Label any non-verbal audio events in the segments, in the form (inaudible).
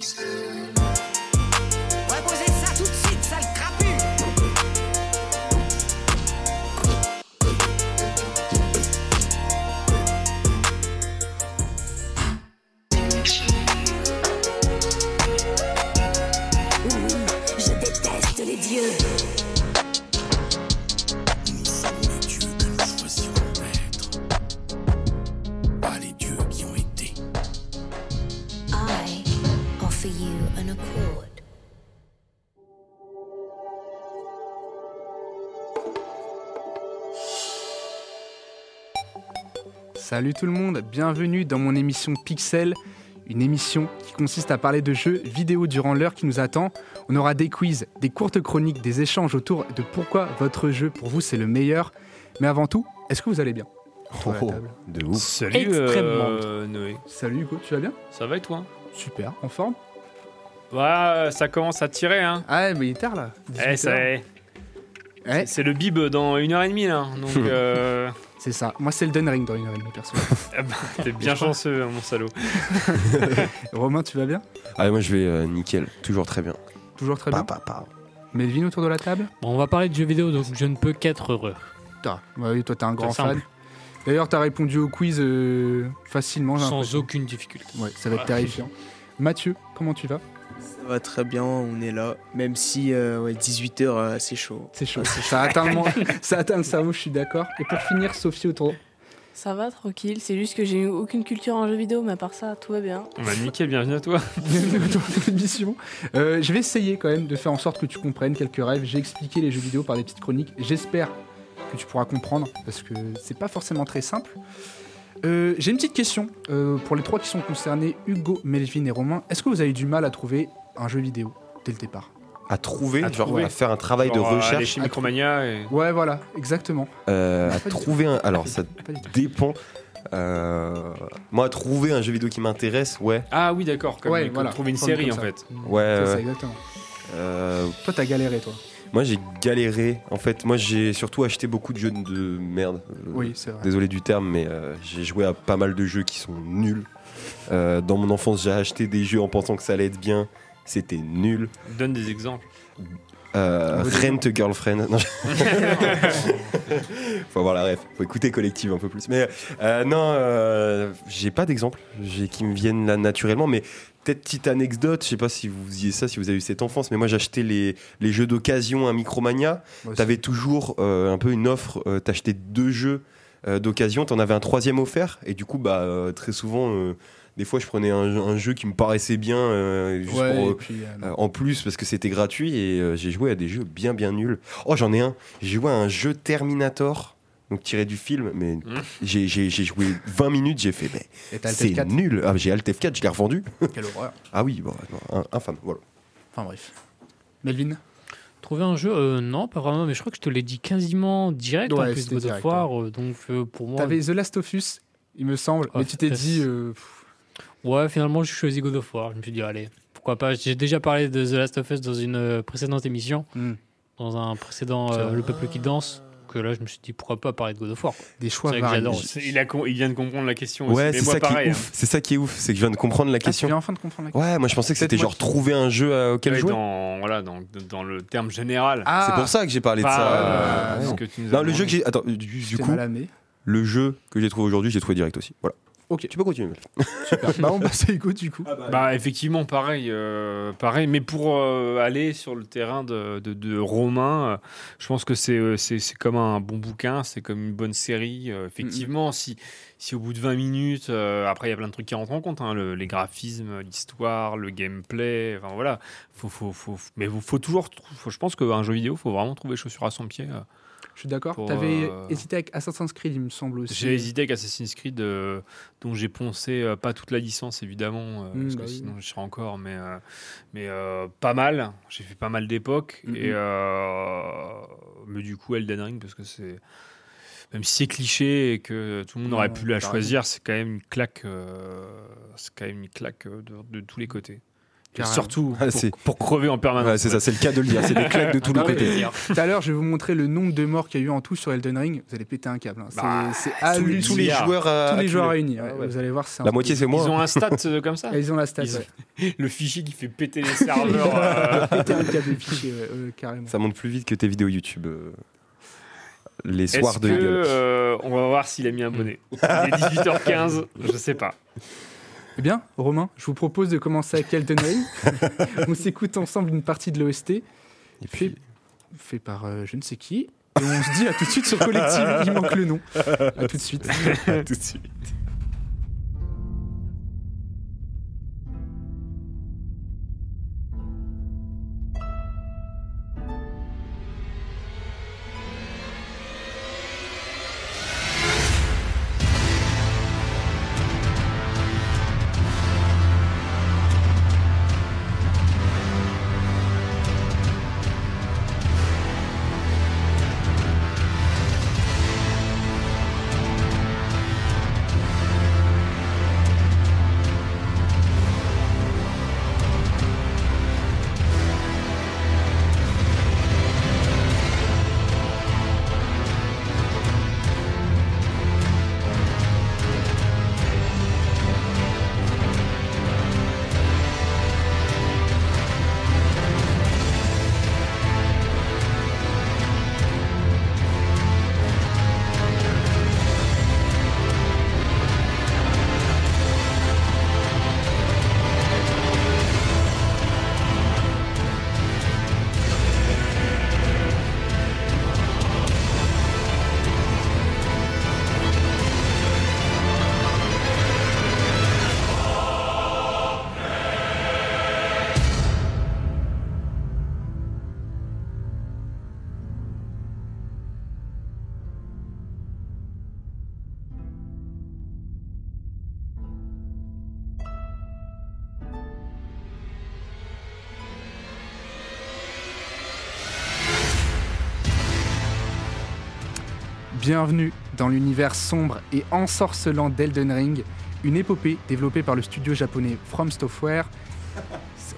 Jesus. Salut tout le monde, bienvenue dans mon émission Pixel, une émission qui consiste à parler de jeux vidéo durant l'heure qui nous attend. On aura des quiz, des courtes chroniques, des échanges autour de pourquoi votre jeu pour vous c'est le meilleur. Mais avant tout, est-ce que vous allez bien? Oh, table. de ouf. Salut Extrêmement. euh, Noé. Salut Hugo, tu vas bien? Ça va et toi? Super, en forme? Ouais, ça commence à tirer, hein. Ah mais il est tard là. Eh, 18 ça heures. est. Ouais, C'est le bib dans une heure et demie, là. Donc, (laughs) euh, c'est ça. Moi c'est le Den Ring dans une demie perso. (laughs) eh ben, t'es bien chanceux, hein, mon salaud. (laughs) Romain, tu vas bien? Allez, moi je vais euh, nickel, toujours très bien. Toujours très bien. Pa, pa, pa. Melvin autour de la table? Bon, on va parler de jeux vidéo, donc je ne peux qu'être heureux. Oui, toi t'es un grand simple. fan. D'ailleurs, t'as répondu au quiz euh, facilement. Sans aucune difficulté. Ouais, ça va être terrifiant. Mathieu, comment tu vas? Va très bien, on est là. Même si euh, ouais, 18h, c'est chaud. C'est chaud. ça, atteint le, (laughs) ça atteint le cerveau, je suis d'accord. Et pour finir, Sophie autour. Ça va, tranquille. C'est juste que j'ai eu aucune culture en jeu vidéo, mais à part ça, tout va bien. Bah, nickel, bienvenue à toi. (laughs) Bienvenue de l'émission. Euh, je vais essayer quand même de faire en sorte que tu comprennes quelques rêves. J'ai expliqué les jeux vidéo par des petites chroniques. J'espère que tu pourras comprendre parce que c'est pas forcément très simple. Euh, J'ai une petite question euh, pour les trois qui sont concernés Hugo, Melvin et Romain. Est-ce que vous avez du mal à trouver un jeu vidéo dès le départ À trouver, À genre trouver. à faire un travail Genre, de euh, aller recherche, chez Micromania et... Ouais, voilà, exactement. euh, à trouver un. Alors ça dépend. Euh, moi, trouver un jeu vidéo qui m'intéresse, ouais. Ah oui, d'accord. Comme, Ouais, comme voilà. trouver une série, comme en fait. Ouais, C'est ça, ouais. exactement. Euh, Toi, t'as galéré, toi. moi j'ai galéré. En fait, moi j'ai surtout acheté beaucoup de jeux de merde. Euh, Oui, c'est vrai. Désolé du terme, mais euh, j'ai joué à pas mal de jeux qui sont nuls. Euh, dans mon enfance, j'ai acheté des jeux en pensant que ça allait être bien. C'était nul. Donne des exemples. Euh, Rent a Girlfriend. Non, (laughs) faut avoir la ref. Faut écouter Collective un peu plus. Mais euh, non, euh, j'ai pas d'exemple qui me viennent là naturellement. Mais peut-être petite anecdote. Je sais pas si vous faisiez ça, si vous avez eu cette enfance. Mais moi, j'achetais les, les jeux d'occasion à Micromania. T'avais toujours euh, un peu une offre. euh, T'achetais deux jeux euh, d'occasion. T'en avais un troisième offert. Et du coup, bah, euh, très souvent. Des fois, je prenais un, un jeu qui me paraissait bien, euh, juste Ouais, pour, et euh, puis, euh, euh, en plus parce que c'était gratuit et euh, j'ai joué à des jeux bien bien nuls. Oh j'en ai un, j'ai joué à un jeu Terminator, donc tiré du film, mais j'ai- j'ai j'ai joué 20 minutes, j'ai fait mais c'est TF4. nul. Ah, j'ai Alt F4, je l'ai revendu. (laughs) Quelle horreur. Ah oui, bon, non, un- infâme, voilà. Enfin bref. Melvin? Trouver un jeu euh, Non, pas vraiment, mais je crois que je te l'ai dit quasiment direct Ouais, en plus c'était God of direct, War. euh, donc euh, pour moi. T'avais The Last of Us, il me semble, Oh, mais tu t'es dit. euh, pff, Ouais, finalement, j'ai choisi God of War. Je me suis dit, allez, pourquoi pas? J'ai déjà parlé de The Last of Us dans une euh, précédente émission, hmm, dans un précédent euh. Le Peuple qui danse. Que là, je me suis dit, pourquoi pas parler de God of War. des choix variés. Il, a il vient de comprendre la question aussi. Ouais, c'est moi, ça qui pareil. est hein. ouf. C'est ça qui est ouf, c'est que je viens de comprendre la Ah, tu question. viens enfin de comprendre la question. Ouais, moi je pensais que c'était moi genre qui- trouver un jeu euh, auquel Ouais, jouer. dans, voilà, dans, dans le terme général. Ah, C'est pour ça que j'ai parlé de Pas, ça. euh, Ouais. ce que tu nous as Non, le jeu que j'ai. Attends, du, coup, le jeu que j'ai trouvé aujourd'hui, j'ai trouvé direct aussi. Voilà. Ok. Tu peux continuer. (laughs) Super. bah, on passe à Hugo du coup. Bah effectivement pareil, euh, pareil. Mais pour euh, aller sur le terrain de, de, de Romain, euh, je pense que c'est euh, c'est c'est comme un bon bouquin, c'est comme une bonne série. euh, effectivement, si si au bout de 20 minutes, euh, après il y a plein de trucs qui rentrent en compte, hein, le- les graphismes, l'histoire, le gameplay, enfin voilà. Faut faut faut mais faut, toujours, faut- je pense qu'un jeu vidéo, faut vraiment trouver chaussure à son pied. Je suis d'accord. Pour, T'avais euh, hésité avec Assassin's Creed, il me semble aussi. J'ai hésité avec Assassin's Creed, euh, dont j'ai poncé euh, pas toute la licence évidemment, euh, Mm, parce bah que oui. sinon je serais encore, mais, mais pas mal. J'ai fait pas mal d'époques. Et euh, mais du coup, Elden Ring, parce que c'est. Même si c'est cliché et que tout le monde Non, aurait pu la choisir, c'est quand même une claque. c'est quand même une claque de, de tous les côtés. Carrément. Surtout Ah, pour, crever en permanence. Ouais, c'est ça, c'est le cas de le dire. C'est des (laughs) claques de tous les côtés. Tout à l'heure, je vais vous montrer le nombre de morts qu'il y a eu en tout sur Elden Ring. Vous allez péter un câble. hein. C'est Bah, c'est Tous les, tous les hallucinant. joueurs, à- Tous les joueurs réunis. ouais. Ah ouais. Vous allez voir, un La moitié, c'est Ils moi. ont un stat (laughs) euh, comme ça Ils ont la stat. Ils ont- ouais. (laughs) Le fichier qui fait péter les serveurs. euh, Péter un câble de fichier, ouais, euh, carrément. Ça monte plus vite que tes vidéos YouTube. euh, Les Est-ce soirs de que, euh, on va voir s'il a mis un bonnet. Il est 18h15, je sais pas. Eh bien, Romain, je vous propose de commencer avec Elden Ring. (laughs) on s'écoute ensemble une partie de l'OST, Et puis, fait par euh, je ne sais qui. Et on se dit à tout de suite sur Collective. Il manque le nom. À tout de suite. (laughs) tout de suite. Bienvenue dans l'univers sombre et ensorcelant d'Elden Ring, une épopée développée par le studio japonais From Software.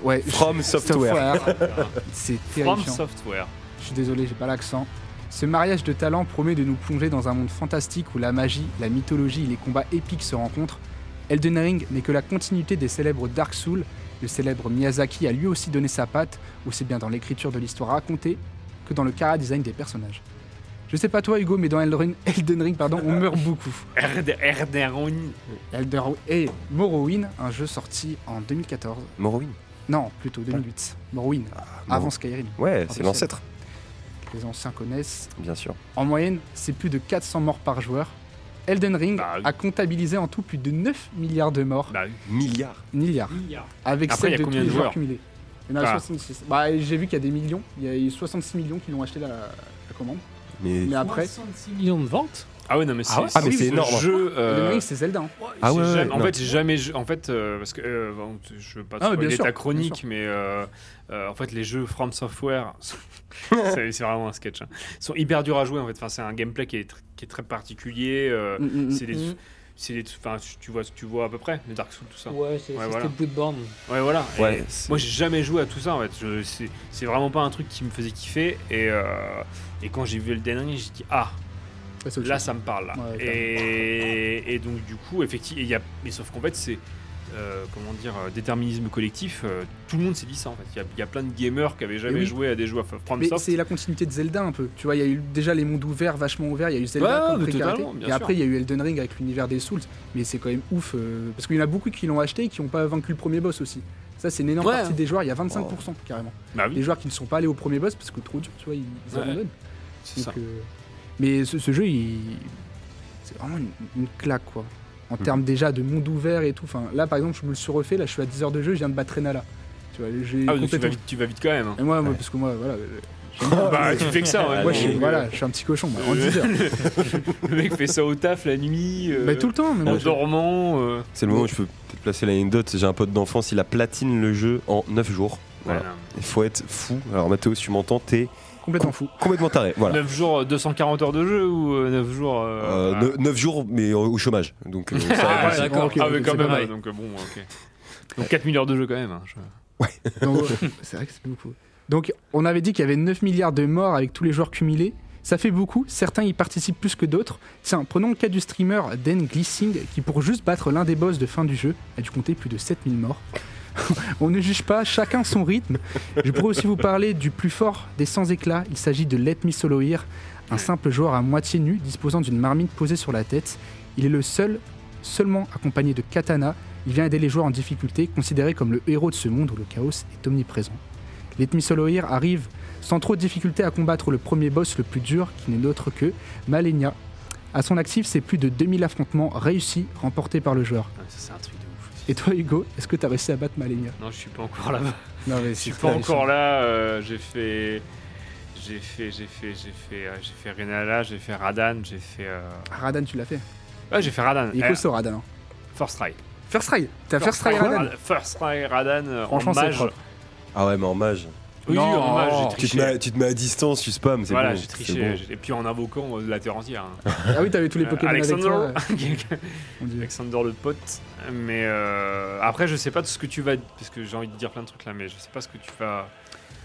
Ouais, From Software. (laughs) C'est From terrifiant. Software. Je suis désolé, j'ai pas l'accent. Ce mariage de talents promet de nous plonger dans un monde fantastique où la magie, la mythologie et les combats épiques se rencontrent. Elden Ring n'est que la continuité des célèbres Dark Souls. Le célèbre Miyazaki a lui aussi donné sa patte, aussi bien dans l'écriture de l'histoire racontée que dans le chara design des personnages. Je sais pas toi Hugo, mais dans Elden Ring, (laughs) Elden Ring pardon, on meurt beaucoup. Elden et Morrowind, un jeu sorti en 2014. Morrowind. Non, plutôt 2008. Morrowind, avant Skyrim. Ouais, Ah, c'est l'ancêtre, Les anciens connaissent. bien sûr. En moyenne, c'est plus de 400 morts par joueur. Elden Ring Bah oui. a comptabilisé en tout plus de 9 milliards de morts. Bah. Milliards. milliards. Avec Après, celle de tous les joueurs joueurs cumulés. Il y en a Ah. 66. Bah, j'ai vu qu'il y a des millions. Il y a eu 66 millions qui l'ont acheté la, la commande. Mais Mais après, 66 millions de ventes Ah ouais, non, mais c'est Ah ouais Ah, c'est ce énorme. Jeu, euh, c'est Zelda. hein. Ah ouais, en non. fait, j'ai jamais. En fait, euh, parce que euh, je veux pas Ah, spoiler sûr, ta chronique, mais euh, euh, en fait, les jeux From Software, (laughs) c'est vraiment un sketch. hein. Ils sont hyper durs à jouer. En fait, enfin, c'est un gameplay qui est, tr- qui est très particulier. euh, Mm, mm, c'est mm. C'est des, enfin, tu vois, tu vois à peu près les Dark Souls, tout ça. Ouais, c'est Ouais, voilà. Bloodborne. Ouais, voilà. Ouais, moi, j'ai jamais joué à tout ça en fait. C'est vraiment pas un truc qui me faisait kiffer. Et, euh, et quand j'ai vu le Ring, j'ai dit ah, là ça me parle là. Ouais, et, et donc du coup, effectivement, il y a, mais sauf qu'en fait c'est euh, comment dire euh, déterminisme collectif. euh, tout le monde s'est dit ça en fait. Il y a- il y, a plein de gamers qui avaient jamais oui. joué à des jeux à From c'est la continuité de Zelda un peu. Tu vois, il y a eu déjà les mondes ouverts, vachement ouverts. Il y a eu Zelda Ouais, comme Et après, il y a eu Elden Ring avec l'univers des Souls. Mais c'est quand même ouf. euh, parce qu'il y en a beaucoup qui l'ont acheté et qui n'ont pas vaincu le premier boss aussi. Ça, c'est une énorme Ouais. partie des joueurs. Il y a 25% carrément. Bah Les oui, joueurs qui ne sont pas allés au premier boss parce que trop dur, tu vois, ils, ils Ouais. abandonnent. c'est ça. Mais ce, ce jeu, il... c'est vraiment une, une claque, quoi. En termes déjà de monde ouvert et tout. Enfin, là, par exemple, je me le suis refait. Là, je suis à 10 heures de jeu. Je viens de battre Renala. Tu vois, j'ai Ah, donc tu vas complètement- vite, tu vas vite quand même. hein. Et moi, moi, parce que moi, voilà. bien. bah tu fais que ça. ouais. Moi, je suis, voilà, je suis un petit cochon. moi, en 10 heures. (laughs) le mec fait ça au taf la nuit. euh, Mais tout le temps. Mais en dormant. euh, C'est le moment où je peux peut-être placer l'anecdote. J'ai un pote d'enfance, il a platine le jeu en 9 jours. Voilà. Il faut être fou. Alors Mathéo, si tu m'entends, t'es complètement fou. complètement taré. Voilà. 9 jours, euh, 240 heures de jeu ou 9 jours. euh, Euh, 9 jours, mais au au chômage. Donc, euh, (laughs) ça Ah, ouais, d'accord. ah, mais quand même, donc euh, bon, ok. Donc 4000 heures de jeu quand même. hein, je- (laughs) Donc, c'est vrai que c'est beaucoup. Donc, on avait dit qu'il y avait 9 milliards de morts avec tous les joueurs cumulés. Ça fait beaucoup, certains y participent plus que d'autres. Tiens, prenons le cas du streamer Dan Glissing, qui pour juste battre l'un des boss de fin du jeu, a dû compter plus de 7000 morts. (laughs) On ne juge pas, chacun son rythme. Je pourrais aussi vous parler du plus fort des sans éclats. Il s'agit de Let Me Solo Here, un simple joueur à moitié nu disposant d'une marmite posée sur la tête. Il est le seul, seulement accompagné de katana. Il vient aider les joueurs en difficulté, considéré comme le héros de ce monde où le chaos est omniprésent. Let Me Solo Here arrive sans trop de difficulté à combattre le premier boss le plus dur, qui n'est d'autre que Malenia. À son actif, c'est plus de 2000 affrontements réussis remportés par le joueur. Ah, ça, Et toi, Hugo, est-ce que tu as réussi à battre Malenia Non, je suis pas encore là-bas. Non, mais Je suis pas encore là. euh, j'ai fait. J'ai fait, j'ai fait, j'ai fait, euh, j'ai fait Renala, j'ai fait Radan, j'ai fait. euh, Radan, tu l'as fait? Ouais, j'ai fait Radan. Il est Eh, costaud, Radan. hein. First try. First try? T'as first try Radan? First try Radan. Franchement, en mage. Ah ouais, mais en mage. Oui, Non. en mage, j'ai Tu te, triché. mets, tu te mets à distance, tu spams, c'est Voilà, bon. j'ai c'est triché. bon. j'ai- Et puis en invoquant euh, la terre entière. hein. Ah oui, t'avais tous les Euh, Pokémon avec Alexander. toi. ouais. (laughs) Mon Dieu. Alexander le pote. Mais euh, après, je sais pas tout ce que tu vas. Parce que j'ai envie de dire plein de trucs là, mais je sais pas ce que tu vas.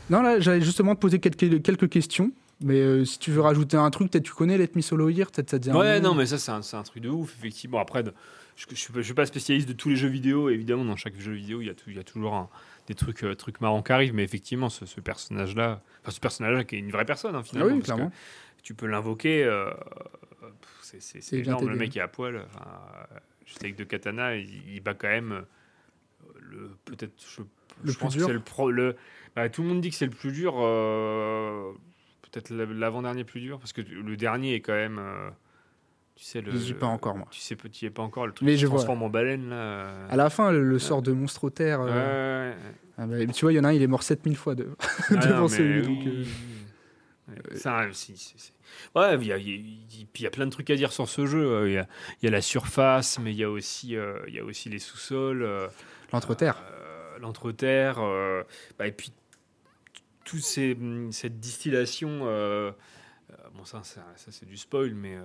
Non, là, j'allais justement te poser quelques, quelques questions. Mais euh, si tu veux rajouter un truc, peut-être tu connais Let Me Solo Here, peut-être ça te dit un Ouais, nom. non, mais ça, c'est un, c'est un truc de ouf, effectivement. Après, de- je, je, suis pas- je suis pas spécialiste de tous les jeux vidéo. Évidemment, dans chaque jeu vidéo, il y a, tout- il y a toujours un- des trucs, euh, trucs marrants qui arrivent. Mais effectivement, ce, ce personnage-là, enfin, ce personnage-là qui est une vraie personne, hein, Ah finalement. oui, parce que clairement. tu peux l'invoquer. euh, c'est- énorme. Le mec est à poil. Juste avec deux katanas, il, il bat quand même euh, le peut-être. Je, Le je pense dur que c'est le pro. Le, bah, tout le monde dit que c'est le plus dur. euh, peut-être la- l'avant-dernier plus dur parce que le dernier est quand même. Tu sais le. J'y ai pas encore, moi. Tu sais, tu es pas encore. Le truc Mais qui je vois. transforme en baleine là. euh. À la fin, le, le sort de monstre terre. Euh, ah bah, tu vois, il y en a un, il est mort 7000 fois de... (laughs) Ah, devant celui. donc, oui, euh, ça, si, si, si. Ouais, il y, a- y y plein de trucs à dire sur ce jeu. Euh, Il y a, il y a la surface, mais il y a aussi, euh, il y a aussi les sous-sols. L'entreterre. L'entreterre. bah, et puis, toute cette distillation. Euh, euh, bon, ça, ça, ça, c'est du spoil, mais euh,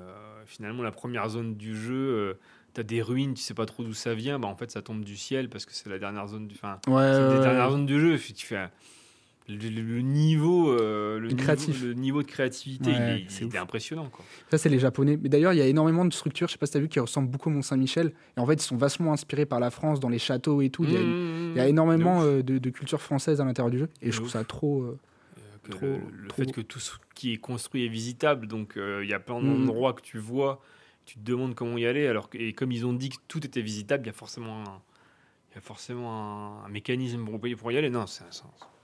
finalement, la première zone du jeu. tu as des ruines, tu sais pas trop d'où ça vient, bah en fait ça tombe du ciel parce que c'est la dernière zone du. Enfin, Ouais, ouais, ouais. du jeu. Tu fais le, niveau, euh, le, niveau créatif. le niveau de créativité, il, est, c'est il ouf. est impressionnant. Quoi. Ça, c'est les Japonais. Mais d'ailleurs, il y a énormément de structures, je sais pas si tu as vu, qui ressemblent beaucoup au Mont-Saint-Michel. Et en fait, ils sont vachement inspirés par la France dans les châteaux et tout. Il y a, une- il y a énormément De ouf. euh, de, de culture française à l'intérieur du jeu. Et De je trouve ouf. ça trop. euh, Euh, que trop- le, le trop fait que tout ce qui est construit est visitable, donc euh, il y a plein Mhm. d'endroits que tu vois, tu te demandes comment y aller, alors que, et comme ils ont dit que tout était visitable, il y a forcément un, y a forcément un, un mécanisme pour, pour y aller. Non, c'est un,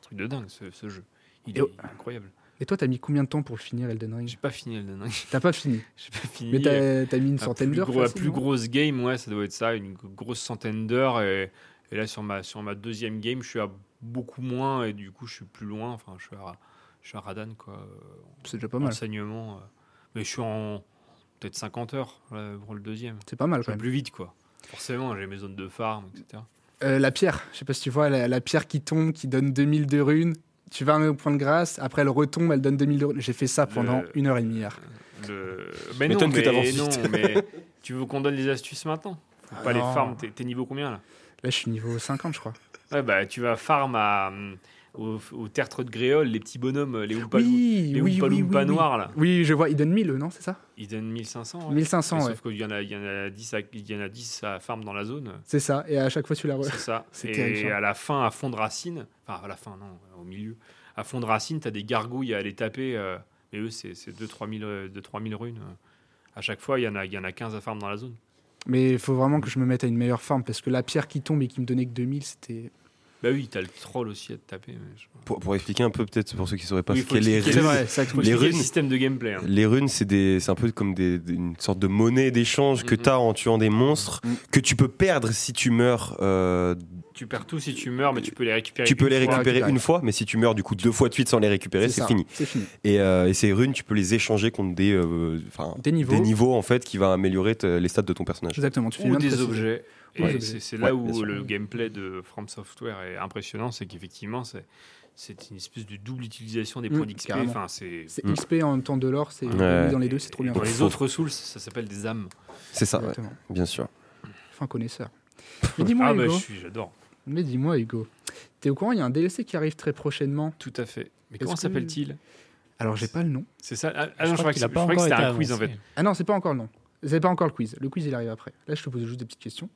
truc de dingue ce, ce jeu. Il Et est oh. incroyable. Et toi, t'as mis combien de temps pour finir Elden Ring? J'ai pas fini Elden Ring. T'as pas fini. (laughs) J'ai pas fini. Mais t'as t'as mis une centaine d'heures. La plus grosse game, ouais, ça doit être ça, une grosse centaine d'heures. Et, et là, sur ma, sur ma deuxième game, je suis à beaucoup moins et du coup, je suis plus loin. Enfin, je suis à, je suis à Radan, quoi. euh, C'est déjà pas mal. Enseignement. euh. Mais je suis en peut-être 50 heures là, pour le deuxième. C'est pas mal Je quand vais même. plus vite, quoi. Forcément, j'ai mes zones de farm, etc. Euh, la pierre, je sais pas si tu vois, la, la pierre qui tombe, qui donne 2000 de runes. Tu vas au point de grâce, après elle retombe, elle donne 2000 de runes. J'ai fait ça pendant Le- une heure et demie hier. Le... Mais non, que mais, t'avances non, mais (laughs) tu veux qu'on donne les astuces maintenant Faut pas les farm. T'es t'es niveau combien là? Là, je suis niveau 50, je crois. Ouais, bah, tu vas farm à, hum, au, au tertre de Gréol, les petits bonhommes, les Oompa Loompa- Oui, les oui, Oompa oui, oui, oui. noirs là. Oui, je vois, il donne 1000, eux, non, c'est ça Ils donnent 1500. ouais. 1500, Mais ouais. Sauf qu'il y en a, il y en a 10 à, il y en a 10 à farm dans la zone. C'est ça, et à chaque fois, tu la. C'est ça. (laughs) C'est Et terrifiant. à la fin, à fond de racine, enfin à la fin, non, au milieu, à fond de racine, tu as des gargouilles à aller taper. euh, mais eux, c'est 2-3 000, euh, 2-3 000 runes. euh. À chaque fois, il y, en a- il y en a 15 à farm dans la zone. Mais il faut vraiment que je me mette à une meilleure forme, parce que la pierre qui tombe et qui me donnait que 2000, c'était... Bah oui, t'as le troll aussi à te taper. mais je- Pour, pour expliquer un peu, peut-être pour ceux qui ne sauraient pas Oui, ce qu'est les runes. c'est vrai, que Faut Les runes- le système de gameplay. hein. Les runes, c'est des- c'est un peu comme des, des- une sorte de monnaie d'échange que Mhm. tu as en tuant des monstres, Mhm. que tu peux perdre si tu meurs. euh, Tu perds tout si tu meurs, mais tu peux les récupérer. tu peux les fois. récupérer une fois, mais si tu meurs du coup deux fois de suite sans les récupérer, c'est ça, fini. C'est fini. Et, euh, et ces runes, tu peux les échanger contre des, euh, enfin, Des niveaux. des niveaux en fait qui va améliorer les stats de ton personnage. Exactement, tu fais ou des objets. C'est Ouais, là où le gameplay de From Software est impressionnant, c'est qu'effectivement, c'est c'est une espèce de double utilisation des Mm, points d'XP. Enfin, c'est Mm. XP en même temps de l'or, c'est Ouais. dans les deux, c'est trop bien. Dans les autres Souls, ça s'appelle des âmes. C'est ça, ouais, Exactement. bien sûr. Enfin, connaisseur. Mais dis-moi, Ah bah Hugo. je suis, j'adore. Mais dis-moi, Hugo. T'es au courant, il y a un DLC qui arrive très prochainement. Tout à fait. Mais comment que- s'appelle-t-il? Alors, j'ai pas le nom. C'est ça Ah, ah Je non, je crois que je crois c'était un quiz en fait. Ah non, c'est pas encore le nom. C'est pas encore le quiz. Le quiz, il arrive après. Là, je te pose juste des petites questions.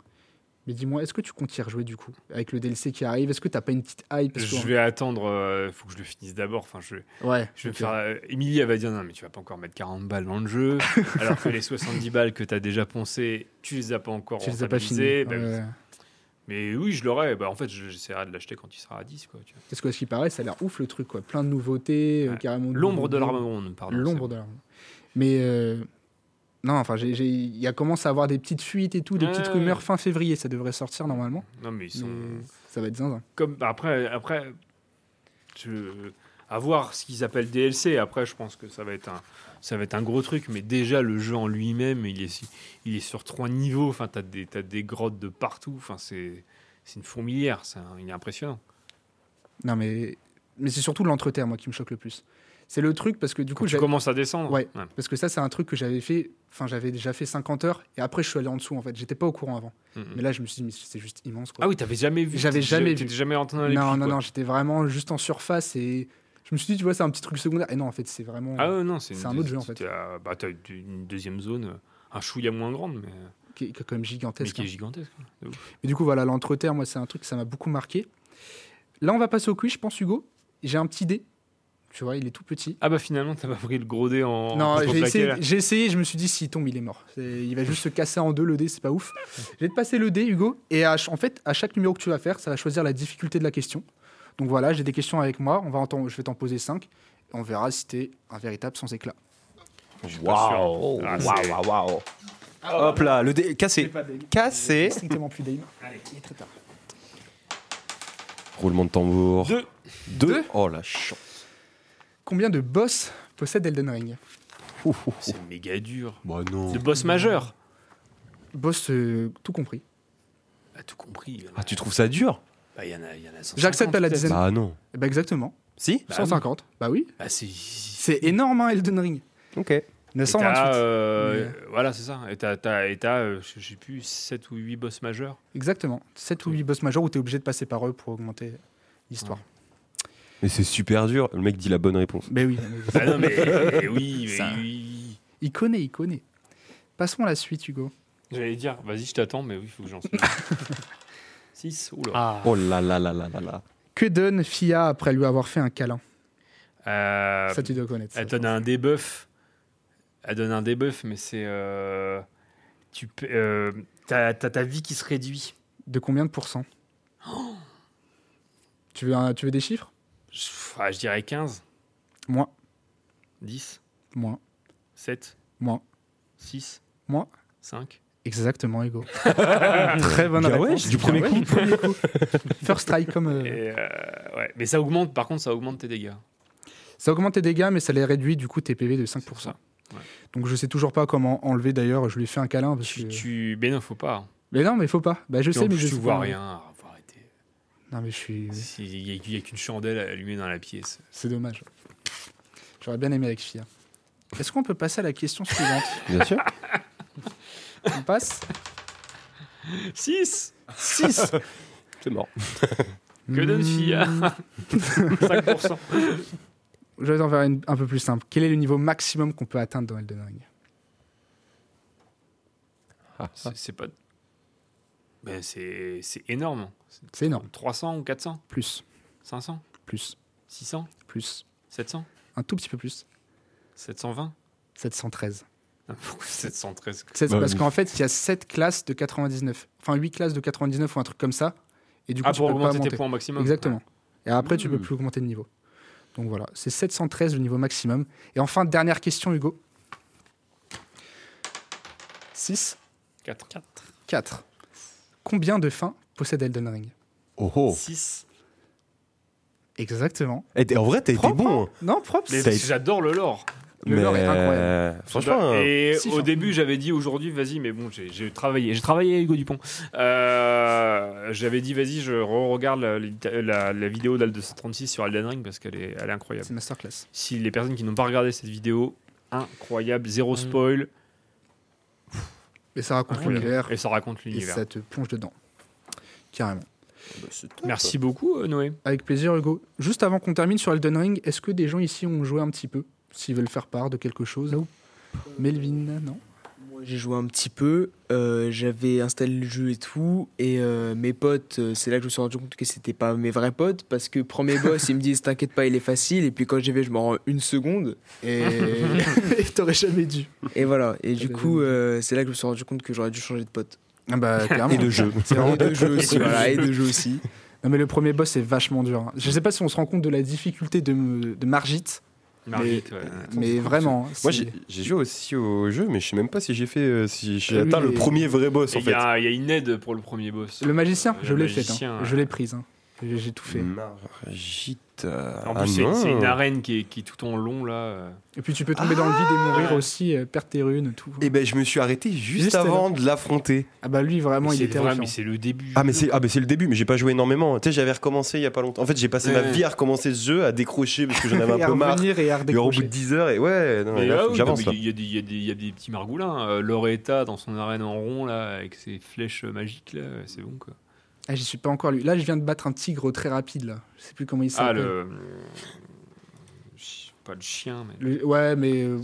Mais dis-moi, est-ce que tu comptes y rejouer du coup Avec le DLC qui arrive, est-ce que t'as pas une petite hype? Parce que- Je vais attendre, il faut que je le finisse d'abord. Enfin, je, Ouais. je vais faire. euh, Émilie, elle va dire non, mais tu vas pas encore mettre 40 balles dans le jeu, (laughs) alors que les 70 balles que tu as déjà poncé, tu les as pas encore Tu les as pas finis. Bah. Ouais. Mais oui, je l'aurai. Bah, en fait, je- j'essaierai de l'acheter quand il sera à 10. Quoi, tu vois. Parce que ce qui paraît, ça a l'air ouf le truc, quoi. Plein de nouveautés, euh, carrément. L'ombre de l'arme pardon. L'ombre de l'arme. Mais euh, non, enfin, il y a commencé à avoir des petites fuites et tout, des Ouais, petites ouais. rumeurs fin février. Ça devrait sortir normalement. Non, mais ils sont. Mais ça va être zinzin. Comme, après, après je, à voir ce qu'ils appellent DLC. Après, je pense que ça va être un, ça va être un gros truc. Mais déjà, le jeu en lui-même, il est, il est sur trois niveaux. Enfin, t'as des, t'as des grottes de partout. Enfin, c'est, c'est une fourmilière. C'est un- il est impressionnant. Non, mais mais c'est surtout l'entretien moi qui me choque le plus. C'est le truc parce que du Quand coup, tu j'ai- commences à descendre. Ouais. parce que ça, c'est un truc que j'avais fait. Enfin, j'avais déjà fait 50 heures et après, je suis allé en dessous. En fait, j'étais pas au courant avant. Mhm. Mais là, je me suis dit, mais c'est juste immense. Quoi. Ah oui, t'avais jamais vu. J'avais jamais vu. jamais les non, non, quoi. non, j'étais vraiment juste en surface et je me suis dit, tu vois, c'est un petit truc secondaire. Et non, en fait, c'est vraiment Ah non, c'est, un autre jeu, en fait. t'as- bah, t'as une deuxième zone, euh, un chouïa moins grande, mais, qui, est- qui est quand même mais gigantesque. qui est hein. gigantesque. ouf. Mais du coup, voilà, l'entretien, moi, c'est un truc ça m'a beaucoup marqué. Là, on va passer au quiz, je pense, Hugo. J'ai un petit dé. Tu vois, il est tout petit. Ah bah finalement, t'as pas pris le gros dé en. non, j'ai essayé, là. j'ai essayé, je me suis dit, s'il tombe, il est mort. C'est- Il va juste se casser en deux, le dé, c'est pas ouf. Je vais te passer le dé, Hugo. Et à en fait, à chaque numéro que tu vas faire, ça va choisir la difficulté de la question. Donc voilà, j'ai des questions avec moi. On va en t'en- je vais t'en poser cinq. Et on verra si t'es un véritable sans éclat. Waouh Ah, Waouh, waouh, waouh. Hop là, le dé cassé. Cassé. Strictement plus d'aim. Allez, il est très tard. Roulement de tambour. Deux. Deux. Deux. Oh la chance. Combien de boss possède Elden Ring C'est méga dur. Bah non. Le boss majeur. Boss euh, tout compris. Ah, tout compris. Ah, tu trouves ça dur Bah, il y en a, il y en a 150, J'accepte à la dizaine. Bah non. Eh ben exactement. Si Bah 150. Bah oui. Bah, c'est. C'est énorme, hein, Elden Ring. Ok. Et 928. t'as, euh, Mais- Voilà, c'est ça. Et t'as, t'as- et t'as, euh, je je sais plus, 7 ou 8 boss majeurs. Exactement. 7 ou 8 boss majeurs où tu es obligé de passer par eux pour augmenter l'histoire. Mais c'est super dur. Le mec dit la bonne réponse. Oui. (laughs) Ah non, mais oui, (laughs) mais Ça- oui. il connaît, il connaît. Passons à la suite, Hugo. J'allais dire, vas-y, je t'attends, mais oui, il faut que j'en suive. (laughs) 6 Oula. Ah, Oh là là là là là là. Que donne Fia après lui avoir fait un câlin? Euh, Ça, tu dois connaître. ça, Elle je donne pense. un debuff. Elle donne un debuff, mais c'est. euh, tu peux- euh, t'as, t'as ta vie qui se réduit. De combien de pourcents? Tu, veux un- tu veux des chiffres? Je, ah, je dirais 15, Moins, 10, moins, 7, moins, 6, moins. 5. Exactement, Hugo. (laughs) Très bonne Bien, ouais, réponse. du premier Ouais, coup. premier coup. First strike comme. euh, Et, euh, ouais. Mais ça augmente, par contre, ça augmente tes dégâts. Ça augmente tes dégâts, mais ça les réduit du coup tes PV de 5%. C'est ça. Ouais. Donc je sais toujours pas comment enlever d'ailleurs. Je lui ai fait un câlin parce Tu, que. tu... Mais non, faut pas. Mais non, mais faut pas. Bah je Puis sais, mais je tu sais vois pas. rien. Non, mais je suis. Il n'y a, qu'une chandelle allumée dans la pièce. C'est dommage. J'aurais bien aimé avec Fia. Est-ce qu'on peut passer à la question suivante (laughs) Bien sûr. On passe 6 6 (laughs) C'est mort. Que donne Fia? (laughs) 5%. Je vais en faire une un peu plus simple. Quel est le niveau maximum qu'on peut atteindre dans Elden Ring? C'est c'est pas. Ben, c'est c'est énorme. C'est énorme. 300 ou 400 Plus, 500 plus, 600 plus. 700 Un tout petit peu plus. 720 713. Ah, Pourquoi 713 C'est Bah, parce oui. qu'en fait, il y a 7 classes de 99. Enfin, 8 classes de 99 ou un truc comme ça. Et du coup, Ah, tu pour peux pas augmenter tes points au maximum Exactement. Et après, tu peux Hmm. plus augmenter de niveau. Donc voilà, c'est 713 le niveau maximum. Et enfin, dernière question, Hugo. 6, 4. 4. Combien de fins possède Elden Ring Oh oh. 6. Exactement. Eh, en vrai, t'as été bon. hein. Non, propre. Mais j'adore le lore. Le lore est incroyable. euh, Franchement. Et Si, au début, j'avais dit aujourd'hui, vas-y, mais bon, j'ai j'ai travaillé. J'ai travaillé avec Hugo Dupont. Euh, j'avais dit, vas-y, je re-regarde la, la- la vidéo d'Al236 sur Elden Ring parce qu'elle est, elle est incroyable. C'est masterclass. Si les personnes qui n'ont pas regardé cette vidéo, incroyable, zéro Mm. spoil. Et ça raconte incroyable. l'univers. Et ça raconte Et l'univers. ça te plonge dedans. Carrément. Merci beaucoup, euh, Noé. Avec plaisir, Hugo. Juste avant qu'on termine sur Elden Ring, est-ce que des gens ici ont joué un petit peu S'ils veulent faire part de quelque chose? Melvin, non? J'ai joué un petit peu. euh, J'avais installé le jeu et tout. Et euh, mes potes, euh, c'est là que je me suis rendu compte que c'était pas mes vrais potes. Parce que premier (laughs) boss, ils me disent T'inquiète pas, il est facile. Et puis quand j'y vais, je me rends une seconde. (laughs) Et, T'aurais jamais dû. et voilà. Et du bah, coup, euh, c'est là que je me suis rendu compte que j'aurais dû changer de pote. Ah bah, (laughs) clairement. Et de jeu. C'est vraiment Et de jeu aussi. voilà, et de jeu aussi. Non, mais le premier boss est vachement dur. Je sais pas si on se rend compte de la difficulté de, de Margit, Margit, mais, ouais. mais vraiment. Moi, j'ai joué aussi au jeu, mais je sais même pas si j'ai fait, euh, si j'ai Ah, atteint le premier vrai boss en Il y, fait. a il y a une aide pour le premier boss. Le magicien, Le je l'ai fait. hein. Je l'ai prise. hein. J'ai j'ai tout fait. Margit. Euh, En ah plus, c'est une arène qui est, qui est tout en long là. Et puis tu peux tomber dans le vide et mourir ouais. aussi, euh, perdre tes runes, tout. Et ben, je me suis arrêté juste, Juste avant de l'affronter. Ah bah lui, vraiment, Mais il est vrai, mais c'est le début. Ah mais c'est ah c'est le début mais j'ai pas joué énormément. Tu sais j'avais recommencé il y a pas longtemps. En fait j'ai passé ma vie à recommencer ce jeu, à décrocher parce que j'en (laughs) avais un peu marre. et à Et au bout de redécrocher. 10 heures et ouais non, Mais là, là, oui, j'avance y, y il y a des petits margoulins. Euh, Loretta dans son arène en rond là, avec ses flèches magiques là, c'est bon quoi. Ah, j'y suis pas encore lui. Là, je viens de battre un tigre très rapide là. Je sais plus comment il Ah s'appelle. le. Pas le chien, mais. Le- Ouais, mais euh,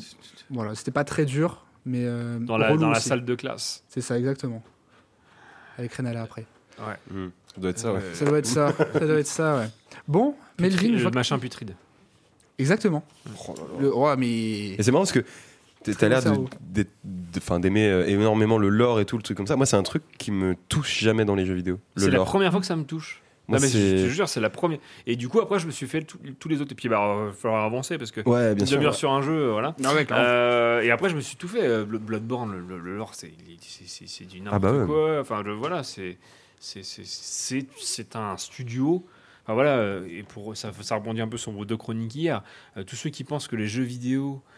voilà, c'était pas très dur, mais euh, Dans la, dans salle de classe. C'est ça, exactement. Avec Renala après. Ouais. Hmm, Ça doit être ça ouais. Ça doit être ça. ça doit être ça, ouais. Bon, Melvin, je le vois que- machin putride. Exactement. Oh là là. Le... Oh, mais. Et c'est marrant parce que t'as- l'air d'aimer euh, énormément le lore et tout le truc comme ça. Moi c'est un truc qui me touche jamais dans les jeux vidéo. Le C'est la première fois que ça me touche. Moi, non, mais je te jure, c'est la première. Et du coup, après, je me suis fait tout- tous les autres. Et puis, bah, il va falloir avancer parce que. Ouais bien une sûr. demi-heure sur un jeu, euh, voilà. Ah ouais. Euh, et après, je me suis tout fait. Euh, Blo- Bloodborne, le, le- le lore, c'est du n'importe Ah bah ouais. quoi. Enfin, je- voilà, c'est c'est- c'est- c'est c'est un studio. Enfin, voilà, euh, et pour ça, ça rebondit un peu sur vos deux chroniques hier. Euh, tous ceux qui pensent que les jeux vidéo, euh,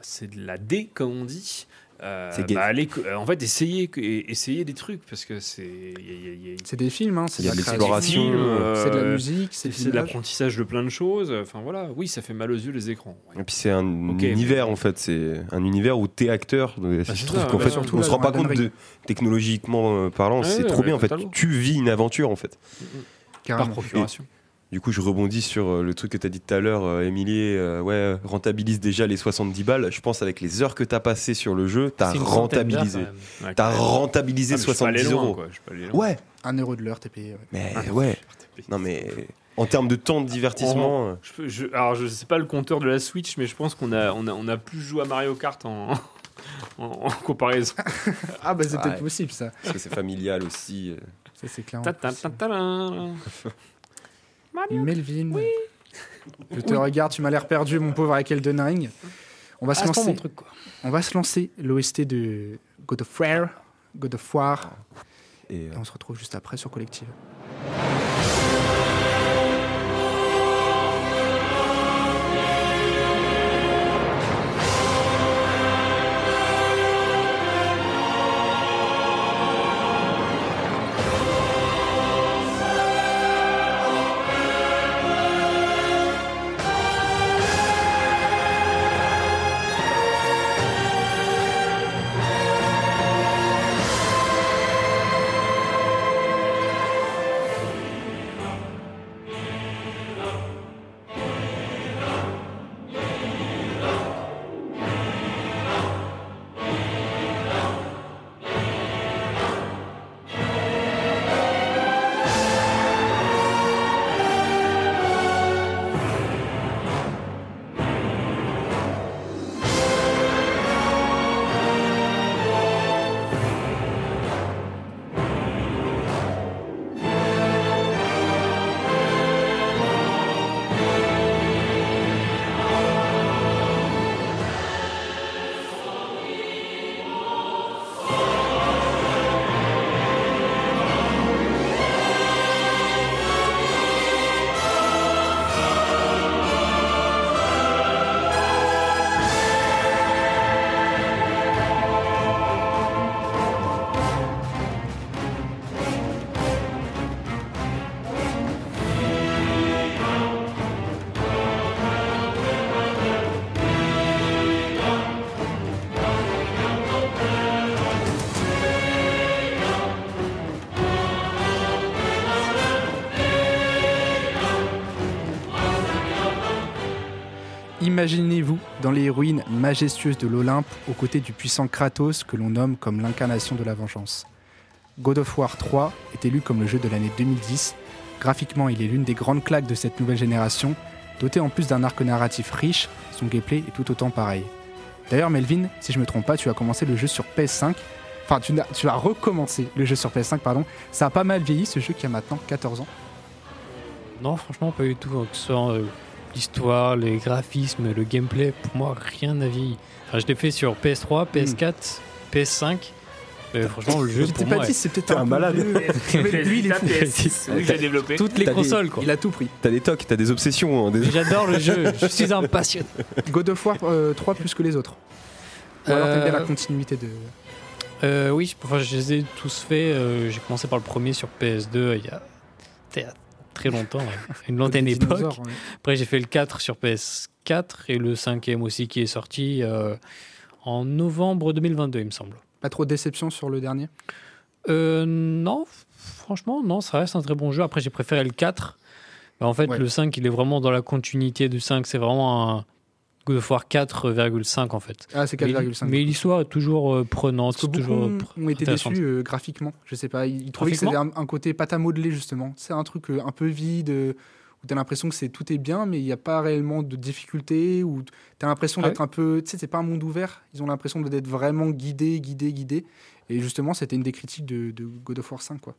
c'est de la D, comme on dit. euh, bah, allez, euh, en fait, essayez, essayez des trucs parce que c'est. C'est des films, hein. C'est de l'exploration, euh, C'est de la musique, c'est de l'apprentissage de plein de choses. Enfin voilà, oui, ça fait mal aux yeux les écrans. Ouais. Et puis c'est un univers mais- en fait, c'est un univers où t'es acteur. C'est je trouve qu'en ouais, fait, surtout on là, se rend pas compte de technologiquement euh, parlant, c'est ouais, trop ouais, bien en fait. totalement. Tu vis une aventure en fait. Par procuration. Du coup, je rebondis sur euh, le truc que tu as dit tout à l'heure, euh, Émilie. euh, ouais, rentabilise déjà les 70 balles. Je pense avec les heures que tu as passées sur le jeu, tu as rentabilisé. Tu as rentabilisé Ah, mais je suis pas allé 70 loin, euros. quoi. Ouais, Un euro de l'heure, t'es payé. ouais. mais Ah, ouais. Non, mais en termes de temps de divertissement. euh, Je je- alors je sais pas le compteur de la Switch, mais je pense qu'on a, on a, on a plus joué à Mario Kart en, (laughs) en, en comparaison. (laughs) Ah bah c'est Ouais. peut-être possible ça. parce que c'est familial aussi. Ça c'est clairement. Melvin. Je te regarde, tu m'as l'air perdu, mon pauvre, avec Elden Ring. On va se Ah, lancer. mon truc, quoi. On va se lancer l'OST de God of War. God of War. Et, euh, Et on se retrouve juste après sur Collective. Imaginez-vous dans les ruines majestueuses de l'Olympe, aux côtés du puissant Kratos que l'on nomme comme l'incarnation de la vengeance. God of War 3 est élu comme le jeu de l'année 2010. Graphiquement, il est l'une des grandes claques de cette nouvelle génération, doté en plus d'un arc narratif riche, son gameplay est tout autant pareil. D'ailleurs, Melvin, si je me trompe pas, tu as commencé le jeu sur PS5. Enfin, tu, as recommencé le jeu sur PS5, pardon. Ça a pas mal vieilli ce jeu qui a maintenant 14 ans. Non, franchement, pas du tout. Soit euh, l'histoire, les graphismes, le gameplay, pour moi, rien n'a vieilli. Enfin, je l'ai fait sur PS3, PS4, PS5. Mais franchement, le jeu, pour pas moi, dit, c'est peut-être un malade. (laughs) lui, il est (laughs) fou. PS6, oui, j'ai développé. toutes les T'as des- consoles, quoi. Il a tout pris. T'as des tocs, t'as des obsessions. hein, des- J'adore le jeu, je suis un passionné. (laughs) God of War euh, 3 plus que les autres. Ou alors t'aimes bien la Euh, continuité de. Euh, oui, enfin, je les ai tous faits. euh, J'ai commencé par le premier sur PS2 il y a, il y a très longtemps, (laughs) une lointaine époque. ouais. Après, j'ai fait le 4 sur PS4 et le cinquième aussi qui est sorti euh, en novembre 2022, il me semble. Pas trop de déception sur le dernier? Euh, non, franchement, non, ça reste un très bon jeu. Après, j'ai préféré le 4. Mais en fait, Ouais. le 5, il est vraiment dans la continuité du 5. C'est vraiment un God of War 4,5 en fait. Ah, c'est Mais, 4,5. mais l'histoire est toujours euh, prenante, Parce que c'est toujours pr- ont été déçus euh, graphiquement. Je sais pas, ils trouvaient que c'était un, un côté pâte à modeler justement. C'est un truc euh, un peu vide euh, où t'as l'impression que c'est tout est bien, mais il n'y a pas réellement de difficulté. Ou t'as l'impression Ah d'être un peu, tu sais, c'est pas un monde ouvert. Ils ont l'impression d'être vraiment guidés, guidés, guidés. Et justement, c'était une des critiques de, de God of War 5 quoi.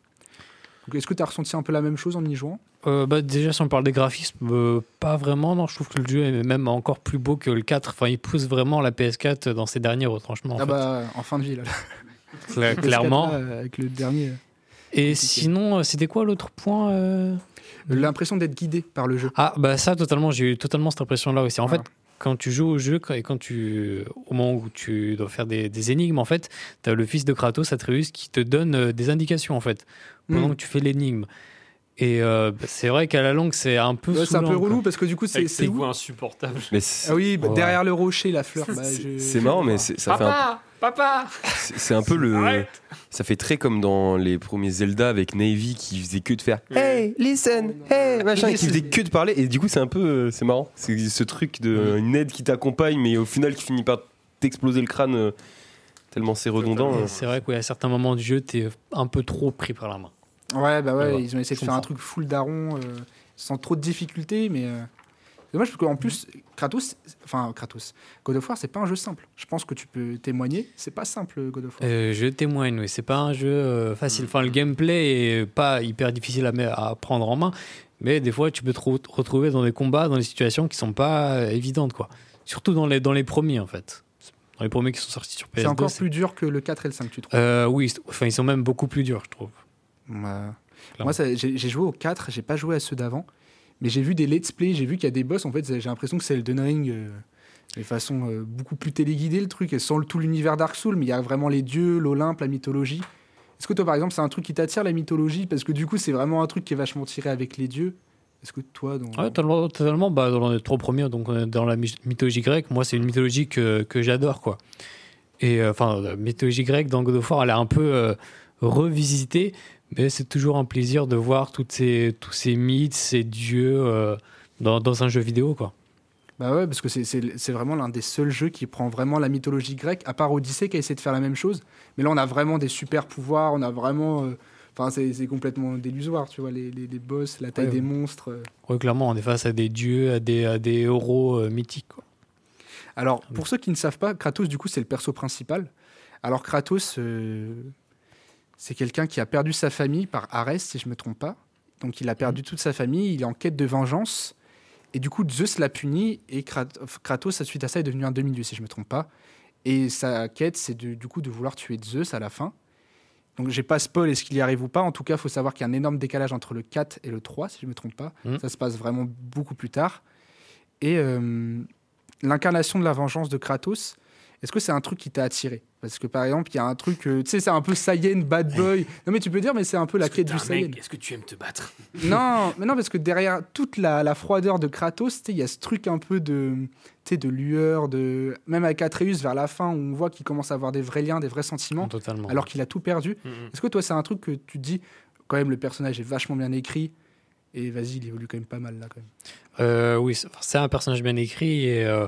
Est-ce que tu as ressenti un peu la même chose en y jouant? Euh, bah, déjà, si on parle des graphismes, euh, pas vraiment. Non, je trouve que le jeu est même encore plus beau que le 4. Enfin, il pousse vraiment la PS4 dans ses derniers retranchements. en Ah fait. bah en fin de vie là. Cla- clairement. Là, avec le dernier. Et sinon, euh, c'était quoi l'autre point euh? L'impression d'être guidé par le jeu. Ah, bah ça, totalement. J'ai eu totalement cette impression-là aussi. En fait, quand tu joues au jeu et quand tu, au moment où tu dois faire des, des énigmes, en fait, tu as le fils de Kratos, Atreus, qui te donne des indications, en fait, pendant Mm. que tu fais l'énigme. Et euh, bah, c'est vrai qu'à la longue, c'est un peu Ouais, c'est un peu quoi. relou parce que du coup c'est c'est. Mais c'est Ah oui, bah, Ouais. derrière le rocher, la fleur. bah, c'est- c'est marrant, mais ça fait un Papa Papa C'est un peu le. Arrête Ça fait très comme dans les premiers Zelda avec Navy qui faisait que de faire. Hey, listen, hey, machin, et qui faisait que de parler. Et du coup, c'est un peu. euh, C'est marrant. C'est ce truc de une aide qui t'accompagne, mais au final qui finit par t'exploser le crâne euh, tellement c'est redondant. C'est vrai qu'à certains moments du jeu, tu es un peu trop pris par la main. Ouais, bah ouais, Ouais, ils ont essayé de faire un truc full daron, euh, sans trop de difficultés, mais. euh, dommage parce qu'en plus, Kratos, enfin Kratos, God of War, c'est pas un jeu simple. Je pense que tu peux témoigner, c'est pas simple God of War. Euh, je témoigne, oui. C'est pas un jeu euh, facile. Enfin, le gameplay est pas hyper difficile à, prendre en main, mais des fois, tu peux te re- retrouver dans des combats, dans des situations qui sont pas euh, évidentes, quoi. Surtout dans les, dans les premiers, en fait. Dans les premiers qui sont sortis sur PS2. c'est encore plus dur que le 4 et le 5, tu trouves? Euh, oui, enfin, ils sont même beaucoup plus durs, je trouve. Bah, Moi, j'ai joué au 4, j'ai pas joué à ceux d'avant, mais j'ai vu des let's play, j'ai vu qu'il y a des boss, en fait, j'ai l'impression que c'est Elden Ring, euh, de façon euh, beaucoup plus téléguidée, le truc, et sans le, tout l'univers Dark Souls, mais il y a vraiment les dieux, l'Olympe, la mythologie. Est-ce que toi, par exemple, c'est un truc qui t'attire, la mythologie? Parce que du coup, c'est vraiment un truc qui est vachement tiré avec les dieux. Est-ce que toi, dans... Ouais, totalement, bah, dans les trois premiers, donc on est dans la my- mythologie grecque, moi, c'est une mythologie que, que j'adore, quoi. Et euh, enfin, la mythologie grecque dans God of War, elle est un peu euh, revisitée, mais c'est toujours un plaisir de voir toutes ces, tous ces mythes, ces dieux euh, dans, dans un jeu vidéo, quoi. Bah ouais, parce que c'est- vraiment l'un des seuls jeux qui prend vraiment la mythologie grecque, à part Odyssey qui a essayé de faire la même chose. Mais là, on a vraiment des super pouvoirs, on a vraiment. euh, Enfin, c'est c'est complètement délusoire, tu vois, les, les, les boss, la taille Ouais, des ouais. monstres. euh. Ouais, clairement, on est face à des dieux, à des, à des héros euh, mythiques, quoi. Alors, pour ceux qui ne savent pas, Kratos, du coup, c'est le perso principal. Alors, Kratos, euh, c'est quelqu'un qui a perdu sa famille par Arès, si je me trompe pas. Donc, il a perdu toute sa famille, il est en quête de vengeance. Et du coup, Zeus l'a puni, et Krat- Kratos, suite à ça, est devenu un demi-dieu, si je me trompe pas. Et sa quête, c'est du coup de vouloir tuer Zeus à la fin. Donc, j'ai pas spoil est-ce qu'il y arrive ou pas. En tout cas, il faut savoir qu'il y a un énorme décalage entre le 4 et le 3, si je me trompe pas. Mhm. Ça se passe vraiment beaucoup plus tard. Et euh, l'incarnation de la vengeance de Kratos, est-ce que c'est un truc qui t'a attiré? Parce que par exemple, il y a un truc, euh, tu sais, c'est un peu Saiyan, bad boy. Non, mais tu peux dire, mais c'est un peu la quête du Saiyan? Est-ce que tu aimes te battre? Non, mais non, parce que derrière toute la, la froideur de Kratos, il y a ce truc un peu de, de lueur, de même avec Atreus vers la fin où on voit qu'il commence à avoir des vrais liens, des vrais sentiments, Totalement. alors qu'il a tout perdu. Est-ce que toi, c'est un truc que tu te dis, quand même, le personnage est vachement bien écrit Et vas-y, il évolue quand même pas mal là quand même? Euh, oui, c'est c'est un personnage bien écrit et euh,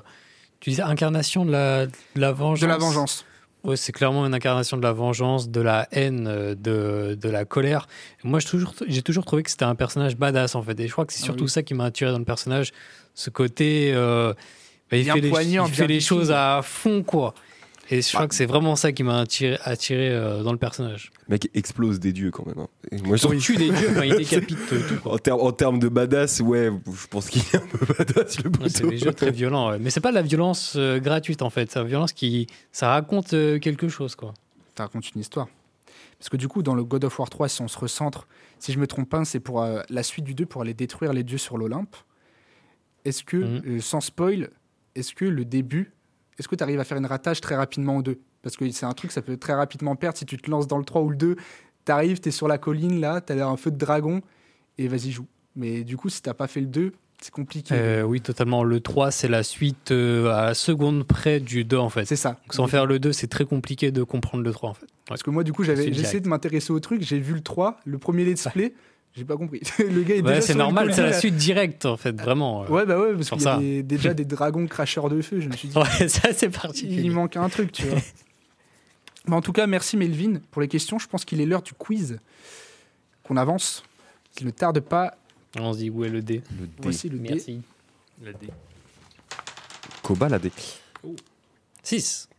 tu disais incarnation de la, de la vengeance. De la vengeance. Ouais, c'est clairement une incarnation de la vengeance, de la haine, euh, de, de la colère. Moi, j'ai toujours, j'ai toujours trouvé que c'était un personnage badass en fait. Et je crois que c'est surtout oui. ça qui m'a attiré dans le personnage, ce côté. euh, bah, il fait, les, il bien fait les choses à fond quoi. Et je crois Bah. que c'est vraiment ça qui m'a attiré, attiré euh, dans le personnage. Le mec explose des dieux quand même. hein. Et moi, je Il tue des dieux il (laughs) décapite euh, tout. quoi. En, termes- de badass, ouais, je pense qu'il est un peu badass le Ouais, c'est des jeux très violents. ouais. Mais c'est pas de la violence euh, gratuite en fait. C'est la violence qui. Ça raconte euh, quelque chose quoi. Ça raconte une histoire. Parce que du coup, dans le God of War 3, si on se recentre, si je me trompe pas, c'est pour euh, la suite du 2 pour aller détruire les dieux sur l'Olympe. Est-ce que, Mhm. euh, sans spoil, est-ce que le début, est-ce que tu arrives à faire une ratage très rapidement au 2 Parce que c'est un truc, ça peut très rapidement perdre si tu te lances dans le 3 ou le 2. T'arrives, t'es sur la colline là, t'as un feu de dragon et vas-y, joue. Mais du coup, si t'as pas fait le 2, c'est compliqué. Euh, oui, totalement. Le 3, c'est la suite euh, à la seconde près du 2 en fait. c'est ça. Donc, sans faire le 2, c'est très compliqué de comprendre le 3 en fait. Parce que moi, du coup, j'avais C'est j'ai essayé direct. de m'intéresser au truc, j'ai vu le 3, le premier let's play, j'ai pas compris. (laughs) le gars est Ouais, déjà c'est normal, c'est la suite directe en fait, vraiment. Ouais, bah ouais, parce qu'il y a ça. des- (laughs) déjà des dragons cracheurs de feu. Je me suis dit, Ouais, ça c'est il particulier. manque un truc, tu vois. Mais (laughs) en tout cas, merci Melvin pour les questions. Je pense qu'il est l'heure du quiz. Qu'on avance. Qu'il ne tarde pas. On se dit où est le dé Le dé. Voici le dé. Merci. La D. Koba, la dé. 6.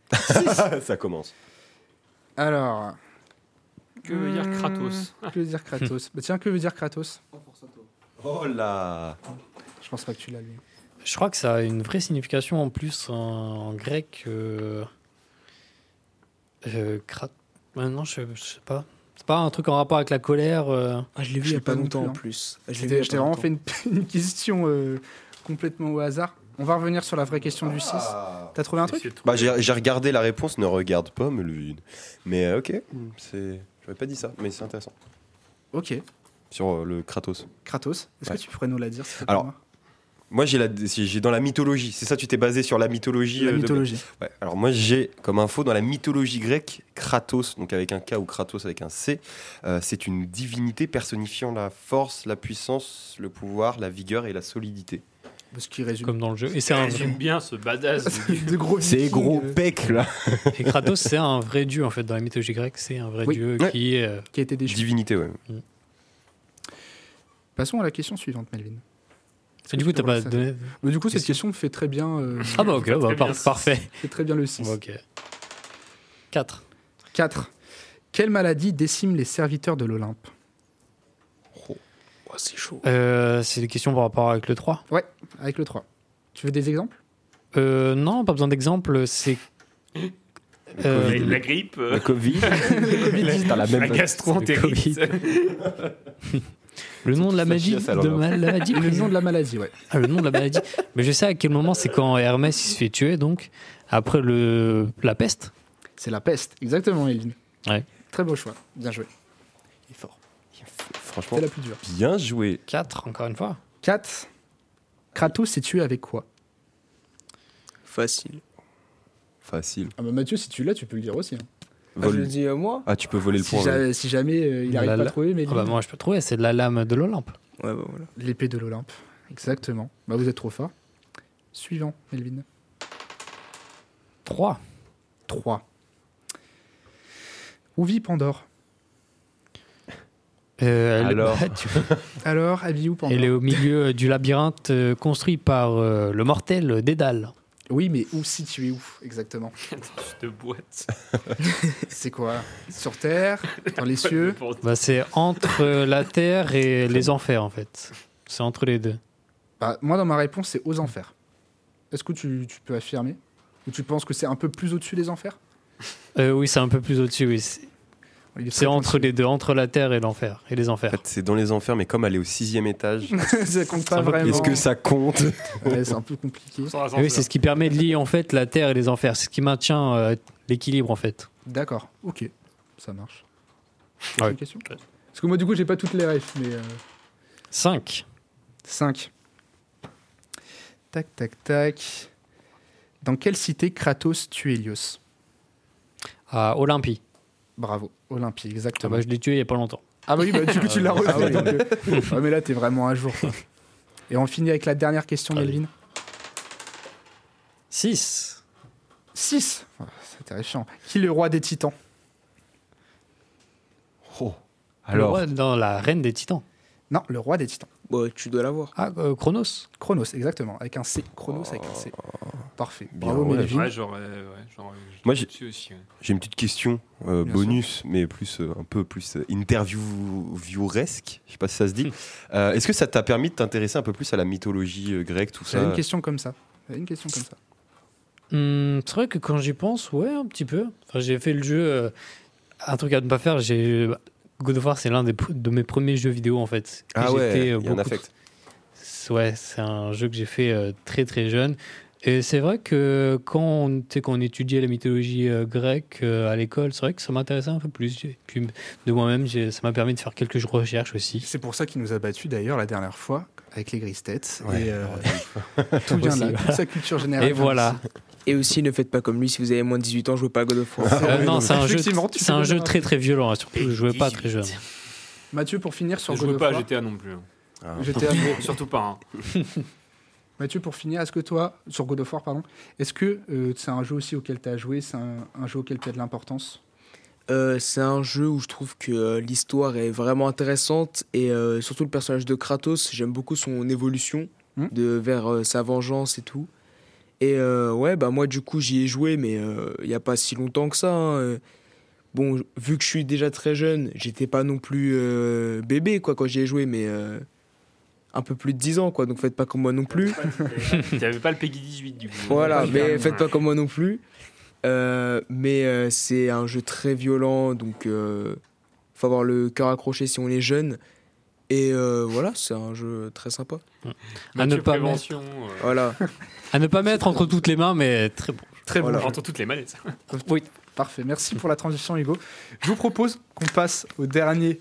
Ça commence. Alors. Que veut dire Kratos Que veut dire Kratos (laughs) Bah tiens, que veut dire Kratos Oh là Je pense pas que tu l'as lu. Je crois que ça a une vraie signification en plus en, en grec. Euh, euh, cra- ouais, non, je, je sais pas. C'est pas un truc en rapport avec la colère. euh. Ah, je l'ai vu il y a pas pas non longtemps en hein. plus. Ah, je t'ai vraiment fait une, (laughs) une question euh, complètement au hasard. On va revenir sur la vraie question du 6. T'as trouvé un truc Bah, j'ai regardé la réponse, ne regarde pas. Mais euh, ok, c'est. J'aurais pas dit ça, mais c'est intéressant. Ok. Sur euh, le Kratos. Kratos, est-ce Ouais. que tu pourrais nous la dire plaît, Alors, Moi, j'ai la- si j'ai dans la mythologie. C'est ça, tu t'es basé sur la mythologie. La euh, de- mythologie. Ouais, alors moi j'ai comme info dans la mythologie grecque Kratos, donc avec un K ou Kratos avec un C, euh, c'est une divinité personnifiant la force, la puissance, le pouvoir, la vigueur et la solidité. Ce qui résume. Comme dans le jeu. Et c'est un J'aime bien ce badass. (laughs) de gros C'est gros euh, pec là. (laughs) Et Kratos, c'est un vrai dieu en fait dans la mythologie grecque. C'est un vrai Oui. dieu Ouais. qui est. euh, qui a été déchu. Divinité, ouais. Passons à la question suivante, Melvin. Et du coup, tu t'as pas donné. Bah, Du coup, cette Question. fait très bien, euh, Ah bah ok, bah, par- parfait. fait très bien le 6. Ok. 4. 4. Quelle maladie décime les serviteurs de l'Olympe? C'est chaud. Euh, c'est des questions par rapport avec le 3. Ouais, avec le 3. Tu veux des exemples? Euh, non, pas besoin d'exemple. C'est. Euh, La, la grippe, euh, Le Covid. (laughs) La la même. gastroentérite. le nom de la magie de maladie. Le nom de la maladie, ouais. Ah, le nom de la maladie. Mais je sais à quel moment c'est quand Hermès il se fait tuer, donc après le la peste. C'est la peste, exactement, Eline. Ouais. Très beau choix, bien joué. Il est fort. Franchement, C'est la plus dure. bien joué. 4, encore une fois. 4. Kratos s'est tué avec quoi? Facile. Facile. Ah bah Mathieu, si tu l'as, tu peux le dire aussi. hein. Ah, je le dis à moi? Ah, tu peux voler le Si, point. ouais. si jamais euh, il La- arrive pas à la- trouver, mais Ah bah moi je peux trouver, c'est de la lame de l'Olympe. Ouais, bah voilà. l'épée de l'Olympe. Exactement. Bah vous êtes trop fort. Suivant, Melvin. 3. 3. Où vit Pandore Euh, elle, Alors (laughs) tu- Alors, elle vit où Pandore elle est au milieu du labyrinthe euh, construit par euh, le mortel Dédale. Oui, mais où situé où exactement? (laughs) De boîte. (laughs) C'est quoi? Sur Terre Dans les cieux? Bah, c'est entre euh, la terre et les enfers en fait. C'est entre les deux. Bah, Moi, dans ma réponse, c'est aux enfers. Est-ce que tu, tu peux affirmer? Ou tu penses que c'est un peu plus au-dessus des enfers? Euh, oui, c'est un peu plus au-dessus. Oui. C'est entre les deux, entre la terre et l'enfer et les En enfers. fait, c'est dans les enfers, mais comme elle est au sixième étage, (laughs) ça compte pas vraiment. est-ce que ça compte (laughs) Ouais, c'est un peu compliqué. Oui, c'est ce qui permet de lier en fait la terre et les enfers. C'est ce qui maintient euh, l'équilibre en fait. D'accord, ok, ça marche. Ouais. Une question Parce que moi, du coup, j'ai pas toutes les refs, mais. euh, 5. 5. Tac, tac, tac. Dans quelle cité Kratos tue Hélios? À Olympie. Bravo, Olympie, Ah exactement. bah, je l'ai tué il y a pas longtemps. Ah bah oui, bah, du coup, tu l'as. Ah oui. euh, ouais, mais là, t'es vraiment à jour. quoi. Et on finit avec la dernière question. Melvin. 6. 6. c'est terrifiant. Qui est le roi des titans? Oh. Alors. Alors, dans la reine des titans. Non, le roi des titans. Bon, tu dois l'avoir. Ah, euh, Chronos. Chronos, exactement. Avec un C. Chronos avec un C. Parfait. Bien, Bravo, ouais. Melvin. Ouais, j'aurais. Ouais, j'aurais- Moi, j'ai- dessus aussi. ouais. j'ai une petite question euh, bonus, mais plus euh, un peu plus euh, interview-vieweresque. Je sais pas si ça se dit. (laughs) Euh, Est-ce que ça t'a permis de t'intéresser un peu plus à la mythologie euh, grecque, tout ça une question comme ça. Une question comme ça. Hum, c'est vrai que quand j'y pense, ouais, un petit peu. Enfin, j'ai fait le jeu. euh, un truc à ne pas faire, j'ai. God of War, c'est l'un des de mes premiers jeux vidéo en fait. Ah ouais, euh, il y a un beaucoup- affect. C'est- Ouais, c'est un jeu que j'ai fait euh, très très jeune. Et c'est vrai que quand on, quand étudiait la mythologie euh, grecque euh, à l'école, c'est vrai que ça m'intéressait un peu plus. Et puis de moi-même, ça m'a permis de faire quelques recherches aussi. C'est pour ça qu'il nous a battus d'ailleurs la dernière fois avec les grises têtes. Ouais. Et euh, (laughs) tout vient de là, toute sa culture générale. Et voilà. Et aussi, ne faites pas comme lui si vous avez moins de 18 ans, jouez pas à God of War. Euh, oui, non, c'est un jeu, c'est un jeu très très violent. hein, Surtout, je jouais pas très jeune. Mathieu, pour finir sur Je God jouais of pas à. GTA non plus. hein. Ah. GTA, Surtout pas. hein. (laughs) Mathieu, pour finir, est-ce que toi, sur God of War, pardon, est-ce que euh, c'est un jeu aussi auquel tu as joué, c'est un, un jeu auquel tu as de l'importance? Euh, c'est un jeu où je trouve que euh, l'histoire est vraiment intéressante et euh, surtout le personnage de Kratos, j'aime beaucoup son évolution Hmm. de, vers sa vengeance et tout. Et ouais, bah moi du coup j'y ai joué, mais il n'y a pas si longtemps que ça. hein. Bon, vu que je suis déjà très jeune, j'étais pas non plus bébé quoi quand j'y ai joué, mais un peu plus de 10 ans quoi, donc faites pas comme moi non plus. T'avais pas le Peggy 18 du coup. Voilà, mais faites pas comme moi non plus. Euh, mais euh, c'est un jeu très violent, donc euh, faut avoir le cœur accroché si on est jeune. Et euh, voilà, c'est un jeu très sympa. À ne pas euh, Voilà. À ne pas mettre entre toutes les mains, mais très bon. Très Voilà. bon. Entre toutes les mallettes. Oui, parfait. Merci pour la transition, Hugo. Je vous propose qu'on passe au dernier,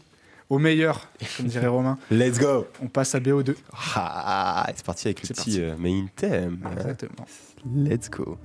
au meilleur, comme dirait Romain. (laughs) Let's go On passe à BO2. Ah, c'est parti avec le petit parti. euh, main theme. Exactement. Let's go.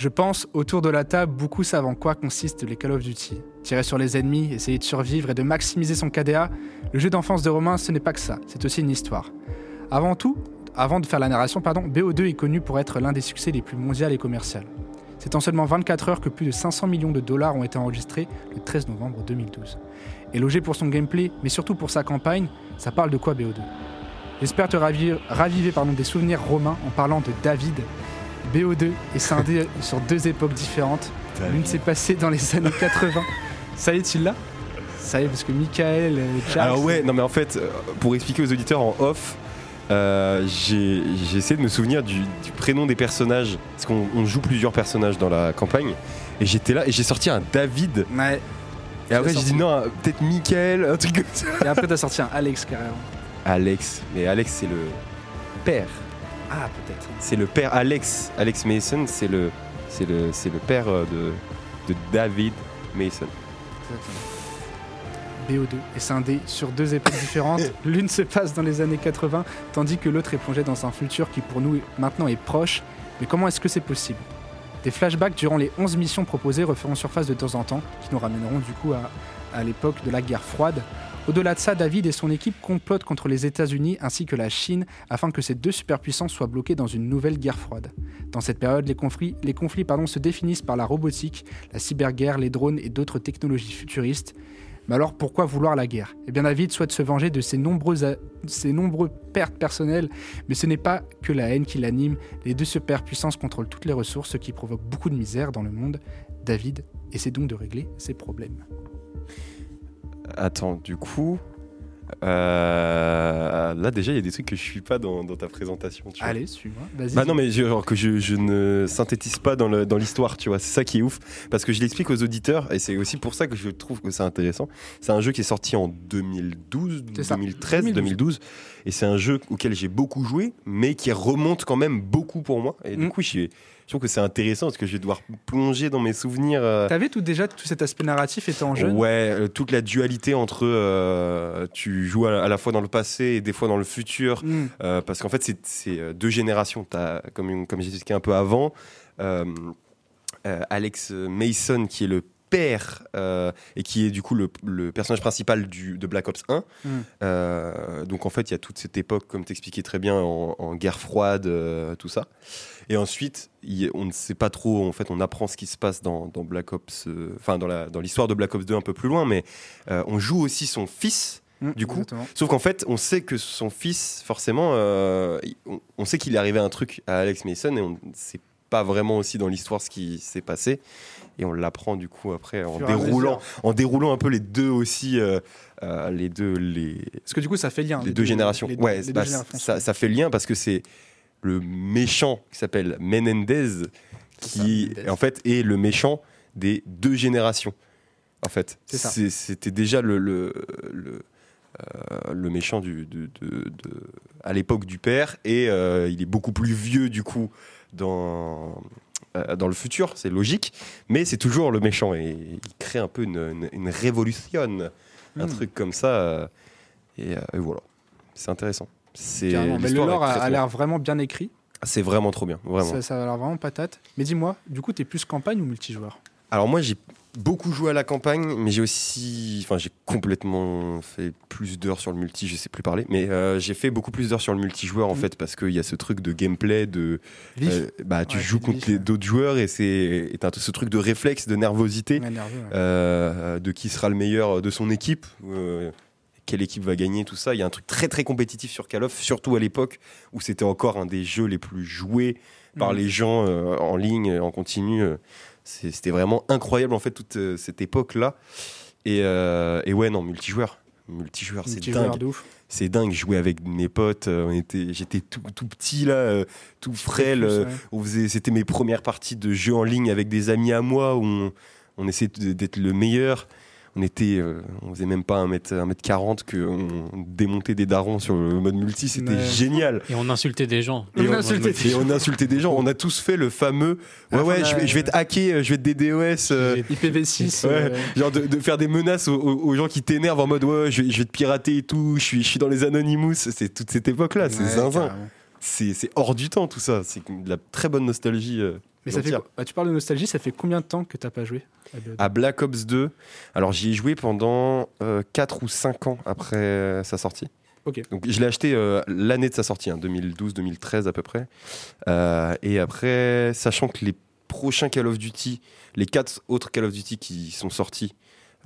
Je pense, autour de la table, beaucoup savent en quoi consistent les Call of Duty. Tirer sur les ennemis, essayer de survivre et de maximiser son KDA, le jeu d'enfance de Romain, ce n'est pas que ça, c'est aussi une histoire. Avant tout, avant de faire la narration, pardon, BO2 est connu pour être l'un des succès les plus mondiaux et commerciaux. C'est en seulement 24 heures que plus de 500 millions de dollars ont été enregistrés le 13 novembre 2012. Élogé pour son gameplay, mais surtout pour sa campagne, ça parle de quoi BO2 J'espère te raviver, des souvenirs romains en parlant de David. BO2 est scindé sur deux époques différentes. L'une s'est passée dans les années 80. Ça y est, tu l'as? Ça y est, parce que Michael, euh, Jax, Alors ouais, non mais en fait, euh, pour expliquer aux auditeurs en off, euh, j'ai essayé de me souvenir du, du prénom des personnages, parce qu'on on joue plusieurs personnages dans la campagne, et j'étais là et j'ai sorti un David, Ouais. et après j'ai dit non, peut-être Michael, un truc comme ça. Et après, t'as sorti un Alex carrément. Alex, mais Alex c'est le père, Ah, peut-être. c'est le père Alex, Alex Mason, c'est le, c'est le, c'est le père euh, de, de David Mason. BO2 est scindé sur deux époques différentes. (laughs) L'une se passe dans les années 80, tandis que l'autre est plongée dans un futur qui pour nous maintenant est proche. Mais comment est-ce que c'est possible? Des flashbacks durant les 11 missions proposées referont surface de temps en temps, qui nous ramèneront du coup à, à l'époque de la guerre froide. Au-delà de ça, David et son équipe complotent contre les États-Unis ainsi que la Chine afin que ces deux superpuissances soient bloquées dans une nouvelle guerre froide. Dans cette période, les conflits, les conflits pardon, se définissent par la robotique, la cyberguerre, les drones et d'autres technologies futuristes. Mais alors pourquoi vouloir la guerre? Eh bien David souhaite se venger de ses nombreuses, a- ses nombreuses pertes personnelles, mais ce n'est pas que la haine qui l'anime. Les deux superpuissances contrôlent toutes les ressources, ce qui provoque beaucoup de misère dans le monde. David essaie donc de régler ses problèmes. Attends, du coup, euh, là déjà il y a des trucs que je suis pas dans, dans ta présentation. Tu. Allez, suis-moi. Vas-y. Bah non mais je- genre que je, je ne synthétise pas dans le- dans l'histoire, tu vois, c'est ça qui est ouf, parce que je l'explique aux auditeurs, et c'est aussi pour ça que je trouve que c'est intéressant. C'est un jeu qui est sorti en 2012, C'est ça. 2013, 2012. 2012, et c'est un jeu auquel j'ai beaucoup joué, mais qui remonte quand même beaucoup pour moi, et du Mm. coup je, je trouve que c'est intéressant, parce que je vais devoir plonger dans mes souvenirs. euh, T'avais tout déjà tout cet aspect narratif étant jeune? Ouais, euh, toute la dualité entre euh, tu joues à, la fois dans le passé et des fois dans le futur, Hmm. euh, parce qu'en fait c'est- deux générations. As, comme comme j'ai expliqué un peu avant, euh, Alex Mason qui est le père euh, et qui est du coup le, le personnage principal du, de Black Ops 1. Mm. Euh, donc en fait il y a toute cette époque, comme t'expliquais très bien, en, en guerre froide, euh, tout ça. Et ensuite, on ne sait pas trop, en fait, on apprend ce qui se passe dans, dans Black Ops, enfin dans l'histoire de Black Ops 2 un peu plus loin, mais on joue aussi son fils. Hmm, Du coup, exactement. Sauf qu'en fait, on sait que son fils, forcément, euh, on sait qu'il est arrivé un truc à Alex Mason et on ne sait pas vraiment aussi dans l'histoire ce qui s'est passé. Et on l'apprend du coup après en déroulant, en déroulant un peu les deux aussi, euh, euh, les deux, les, Parce que du coup, ça fait lien. les deux générations. les deux- ouais, les deux générations. ça, ça fait lien parce que c'est le méchant qui s'appelle Menendez qui, ça, en fait, est le méchant des deux générations. En fait, c'était déjà le, le, le, euh, le méchant du, de, de- de- à l'époque du père et euh, il est beaucoup plus vieux du coup dans, euh, dans le futur, c'est logique, mais c'est toujours le méchant et il crée un peu une, une, une révolution, un Hmm. truc comme ça. euh, et, euh, et voilà, c'est intéressant. C'est. Mais le lore a, l'air vraiment bien écrit. C'est vraiment trop bien, vraiment. Ça, ça a l'air vraiment patate. Mais dis-moi, du coup, t'es plus campagne ou multijoueur? Alors moi j'ai beaucoup joué à la campagne, mais j'ai aussi, enfin j'ai complètement fait plus d'heures sur le multi, je sais plus parler, mais euh, j'ai fait beaucoup plus d'heures sur le multijoueur en Mhm. fait parce qu'il y a ce truc de gameplay de, euh, bah tu Ouais, joues contre ouais. d'autres joueurs et c'est ce truc de réflexe, de nervosité, Ouais, nerveux, ouais. euh, de qui sera le meilleur de son équipe. quelle équipe va gagner, tout ça. Il y a un truc très très compétitif sur Call of, surtout à l'époque où c'était encore un des jeux les plus joués par Mhm. les gens en ligne, en continu. C'était vraiment incroyable en fait toute euh, cette époque-là. Et, euh, et ouais, non, multijoueur. Multijoueur, c'est dingue. C'est dingue. Jouais avec mes potes. euh, on était, j'étais tout, tout petit là, tout frêle. Plus, ouais. on faisait, c'était mes premières parties de jeux en ligne avec des amis à moi où on, on essayait d'être le meilleur. On était, euh, on faisait même pas un mètre, un mètre 40 que on démontait des darons sur le mode multi. C'était Ouais. génial. Et on insultait des gens. On Et on, insultait des et on insultait des gens. On a tous fait le fameux. Ouais, ouais, je vais, je vais te hacker, euh, je vais te DDoS. euh, IPv6. Ouais, euh, genre de, de faire des menaces aux, gens qui t'énervent en mode ouais, je vais, je vais te pirater et tout. Je suis, je suis dans les Anonymous. C'est toute cette époque-là. C'est ouais, zinzin. C'est c'est hors du temps tout ça. C'est de la très bonne nostalgie. euh. Mais ça fait bah, Tu parles de nostalgie, ça fait combien de temps que t'as pas joué à BO2 À Black Ops 2, alors j'y ai joué pendant 4 ou 5 ans après euh, sa sortie. Ok. Donc je l'ai acheté euh, l'année de sa sortie, 2012-2013 à peu près. Euh, et après, sachant que les prochains Call of Duty, les 4 autres Call of Duty qui sont sortis,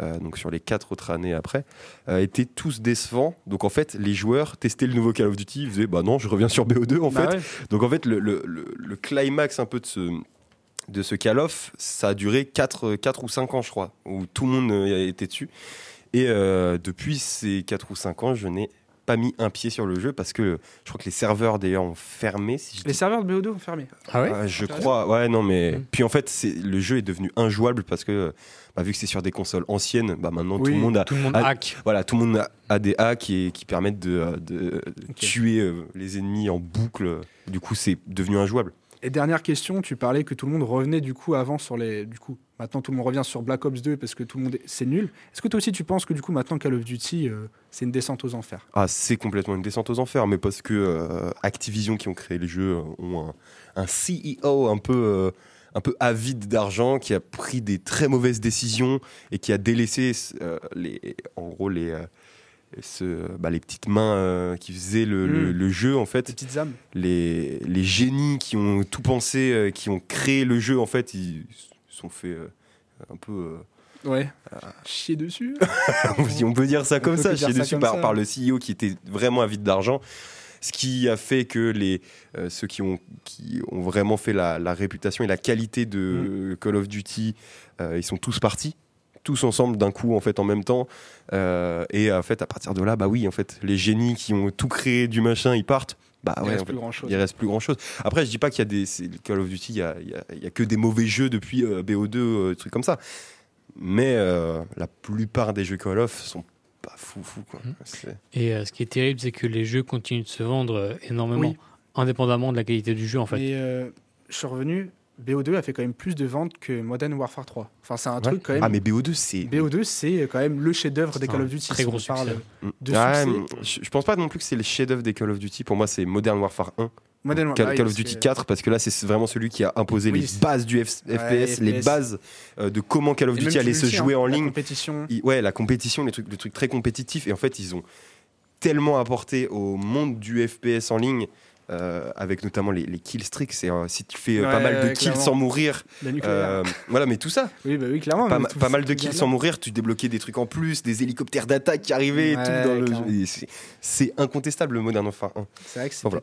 euh, donc sur les 4 autres années après, euh, étaient tous décevants. Donc en fait, les joueurs testaient le nouveau Call of Duty, ils faisaient bah non, je reviens sur BO2 en Bah fait. ouais. Donc en fait, le, le- le- le climax un peu de ce, de ce Call of, ça a duré 4, ou 5 ans, je crois, où tout le monde euh, était dessus. Et euh, depuis ces 4 ou 5 ans, je n'ai pas mis un pied sur le jeu parce que je crois que les serveurs d'ailleurs ont fermé. Si je Les dis- serveurs de BO2 ont fermé. Ah ouais? Je crois, ouais, non, mais. Mm. Puis en fait, le jeu est devenu injouable parce que, bah, vu que c'est sur des consoles anciennes, bah, maintenant tout le monde a, Tout le monde Ah, hack. voilà, tout le monde a, a des hacks qui, qui permettent de, euh, de tuer euh, les ennemis en boucle. Du coup, c'est devenu injouable. Et dernière question, tu parlais que tout le monde revenait du coup avant sur les. Du coup, maintenant tout le monde revient sur Black Ops 2 parce que tout le monde. est- C'est nul. Est-ce que toi aussi tu penses que du coup maintenant Call of Duty euh, c'est une descente aux enfers? Ah, c'est complètement une descente aux enfers, mais parce que euh, Activision, qui ont créé les jeux, ont un, un CEO un peu, euh, un peu avide d'argent, qui a pris des très mauvaises décisions et qui a délaissé euh, les, en gros les, euh, ce- bah, les petites mains euh, qui faisaient le, le- Mm. le jeu, en Les fait. petites âmes Les, les génies qui ont tout pensé, qui ont créé le jeu, en fait, ils se sont fait un peu. euh, Ouais. Chier dessus (laughs) si on peut dire ça On comme ça, chier dessus par, ça. par le CEO qui était vraiment avide d'argent. Ce qui a fait que les, euh, ceux qui ont, qui ont vraiment fait la, la réputation et la qualité de Mm. Call of Duty, euh, ils sont tous partis, tous ensemble d'un coup en fait en même temps. Euh, et en fait à partir de là, bah oui en fait les génies qui ont tout créé du machin, ils partent. Bah Il ouais, reste en fait, plus grand chose. il reste plus grand chose. Après, je dis pas qu'il y a des Call of Duty, il y a, il y a- il y a que des mauvais jeux depuis euh, BO2, euh, trucs comme ça. Mais la plupart des jeux Call of sont pas fou fou quoi. C'est- Et euh, ce qui est terrible, c'est que les jeux continuent de se vendre euh, énormément, Oui. indépendamment de la qualité du jeu en fait. Mais euh, je suis revenu. BO2 a fait quand même plus de ventes que Modern Warfare 3. Enfin, c'est un Ouais. truc quand même. Ah mais BO2 c'est BO2, c'est quand même le chef-d'œuvre des Call of Duty. très si gros on parle succès. De Ah, succès. je pense pas non plus que c'est le chef-d'œuvre des Call of Duty. Pour moi, c'est Modern Warfare 1, Modern Call, oui, of Duty c'est- 4, parce que là, c'est vraiment celui qui a imposé Oui, les bases du F- Ouais, FPS, les bases euh, de comment Call of Duty allait se jouer hein, en la ligne. compétition. Il- ouais, la compétition, les trucs, le truc très compétitif. Et en fait, ils ont tellement apporté au monde du FPS en ligne, euh, avec notamment les, les kill streaks. Euh, si tu fais pas mal de kills sans mourir, La voilà, mais tout ça, Oui, bah oui, clairement. pas, ma- mal de kills sans mourir, tu débloquais des trucs en plus, des hélicoptères d'attaque qui arrivaient Ouais, c'est- incontestable le Modern Warfare 1. C'est vrai que c'est Enfin,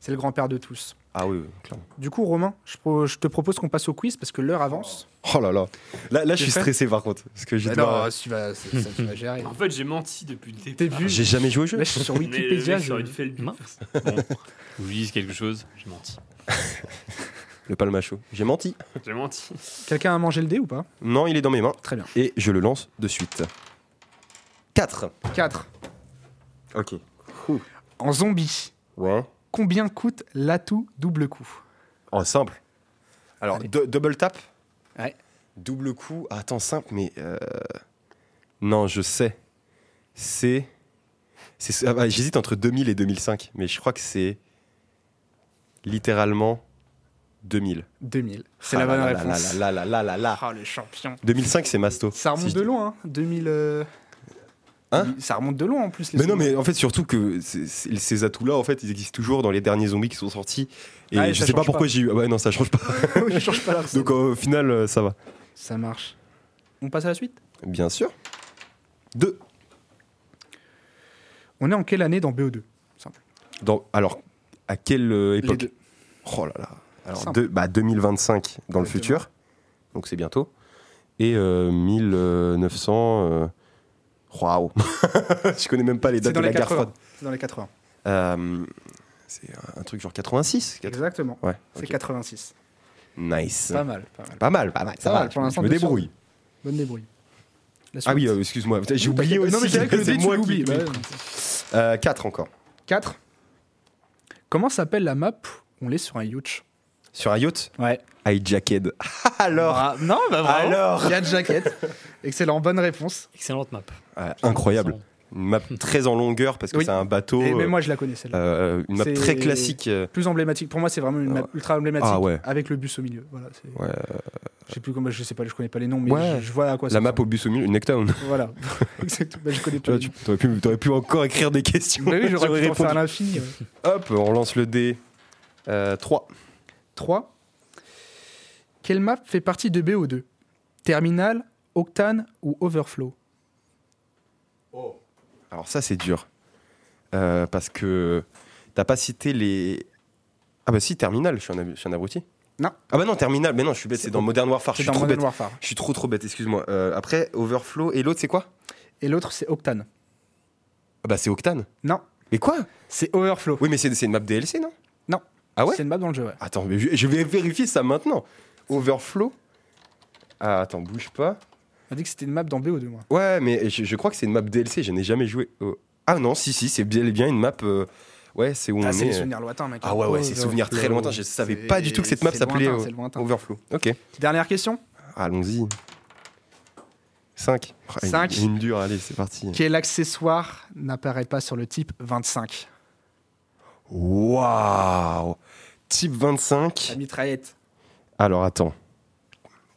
c'est le grand-père de tous. Ah oui, oui, clairement. Du coup, Romain, je, pro- je te propose qu'on passe au quiz parce que l'heure avance. Oh là là. Là, là je suis fait stressé par contre. Parce que Bah dois- non, tu vas, ça, ça, tu vas gérer. En fait, j'ai menti depuis le début. J'ai jamais joué au jeu. Là, je suis sur Wikipédia. je- j'aurais dû faire le. Mince. Bon, je vous dise quelque chose, j'ai menti. Le palmacho. J'ai menti. J'ai menti. Quelqu'un a mangé le dé ou pas? Non, il est dans mes mains. Très bien. Et je le lance de suite. 4. 4. Ok. En zombie, Ouais. Combien coûte l'atout double coup En simple. Alors, do- double tap. Ouais. Double coup. Ah, attends, simple, mais. euh, Non, je sais. C'est. ah, bah, J'hésite entre 2000 et 2005, mais je crois que c'est. Littéralement 2000. 2000. C'est Ah la bonne réponse. Là là là là là là. Ah, le champion. 2005, c'est Masto. Ça remonte Si de loin, hein 2000. euh, Hein Ça remonte de loin en plus. Les Mais non, mais en fait, surtout que ces atouts-là, en fait, ils existent toujours dans les derniers zombies qui sont sortis. Et Ah, je ça sais pas pourquoi j'ai eu. Ah ouais, non, ça change pas. (laughs) Je change pas. (laughs) Donc au final, euh, ça va. Ça marche. On passe à la suite? Bien sûr. Deux. On est en quelle année dans BO2 Dans, alors, à quelle euh, époque? deux. Oh là là. Alors, Simple. bah, 2025 dans le futur. Donc c'est bientôt. Et euh, 1900. euh, Waouh. (laughs) Je connais même pas les dates de la guerre 80. froide. C'est dans les 80. Euh, c'est un truc genre 86 80. Exactement. Ouais. C'est ok. 86. Nice. Pas mal, pas mal. Pas mal, pas mal. Ça Pas va. pour je- l'instant, je me deux sur débrouille. Bonne débrouille. Ah oui, euh, excuse-moi. J'ai oublié aussi. Non, mais c'est vrai que le dé, tu moi l'oublies. qui. Bah, Euh, 4 encore. 4. Comment s'appelle la map où on est sur un yacht? Sur un yacht Ouais. Hijacked. (laughs) Alors Ah, non, bah vraiment. Alors Il y a de jaquette. Excellent, bonne réponse. Excellente map. Ouais, Incroyable. Une map très en longueur parce que Oui. c'est un bateau. Et euh, même moi, je la connais celle-là. euh, une map C'est- très classique. euh, Plus emblématique. Pour moi, c'est vraiment une map ultra emblématique Ah ouais. avec le bus au milieu. Voilà. c'est- Ouais. Je sais plus comment, je sais pas, je connais pas les noms, mais Ouais. je, je vois à quoi ça La map ressemble. au bus au milieu, une Necktown. (laughs) Voilà. (laughs) Exactement. Bah, je connais Tu pas. vois, les tu aurais pu, t'aurais pu encore écrire des questions. Bah oui, j'aurais pu en faire à répondu. l'infini. ouais. Hop, on lance le dé. Euh, 3. 3. Quelle map fait partie de BO2 Terminal, Octane ou Overflow? Alors ça c'est dur. Euh, parce que t'as pas cité les... Ah bah si, Terminal, je suis un, ab- je suis un abruti. Non. Ah bah non, Terminal, mais non, je suis bête, c'est dans Modern Warfare, je suis dans trop Modern bête. Warfare. Je suis trop trop bête, excuse-moi. Euh, après, Overflow, et l'autre c'est quoi? Et l'autre, c'est Octane. Ah bah c'est Octane. Non, Mais quoi? C'est Overflow. Oui mais c'est une map DLC, Non? Ah ouais C'est une map dans le jeu, ouais. Attends, mais je, vais vérifier ça maintenant. Overflow Ah attends, bouge pas. On a dit que c'était une map dans BO2, moi. Ouais, mais je, je crois que c'est une map DLC, je n'ai jamais joué. au- Ah non, si, si, c'est bien et bien une map. euh, Ouais, c'est où Ah, on c'est est. les souvenirs lointains, mec. Ah ouais, ouais, c'est souvenir très lointain. Je savais pas du tout que cette map c'est s'appelait lointain, euh, c'est lointain. Overflow. Ok, Dernière question? allons-y. 5. Cinq. Une, une dure, allez, c'est parti. Quel accessoire n'apparaît pas sur le type 25 Waouh Type 25. La mitraillette. Alors attends.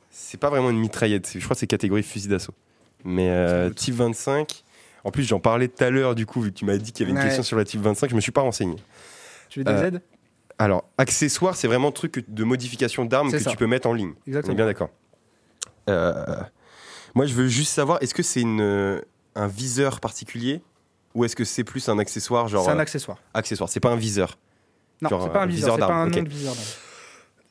C'est pas vraiment une mitraillette, je crois que c'est catégorie fusil d'assaut. Mais euh, type 25. En plus, j'en parlais tout à l'heure, du coup, vu que tu m'as dit qu'il y avait une Ouais. question sur la type 25, je me suis pas renseigné. Tu veux des Euh, aides Alors, accessoire, c'est vraiment truc de modification d'armes que ça. tu peux mettre en ligne. On Exactement. est bien d'accord. Euh, moi, je veux juste savoir, est-ce que c'est une, un viseur particulier ou est-ce que c'est plus un accessoire, genre C'est un euh, accessoire. accessoire C'est pas un viseur. Non, c'est pas euh, un viseur viseur, c'est pas un nom de viseur.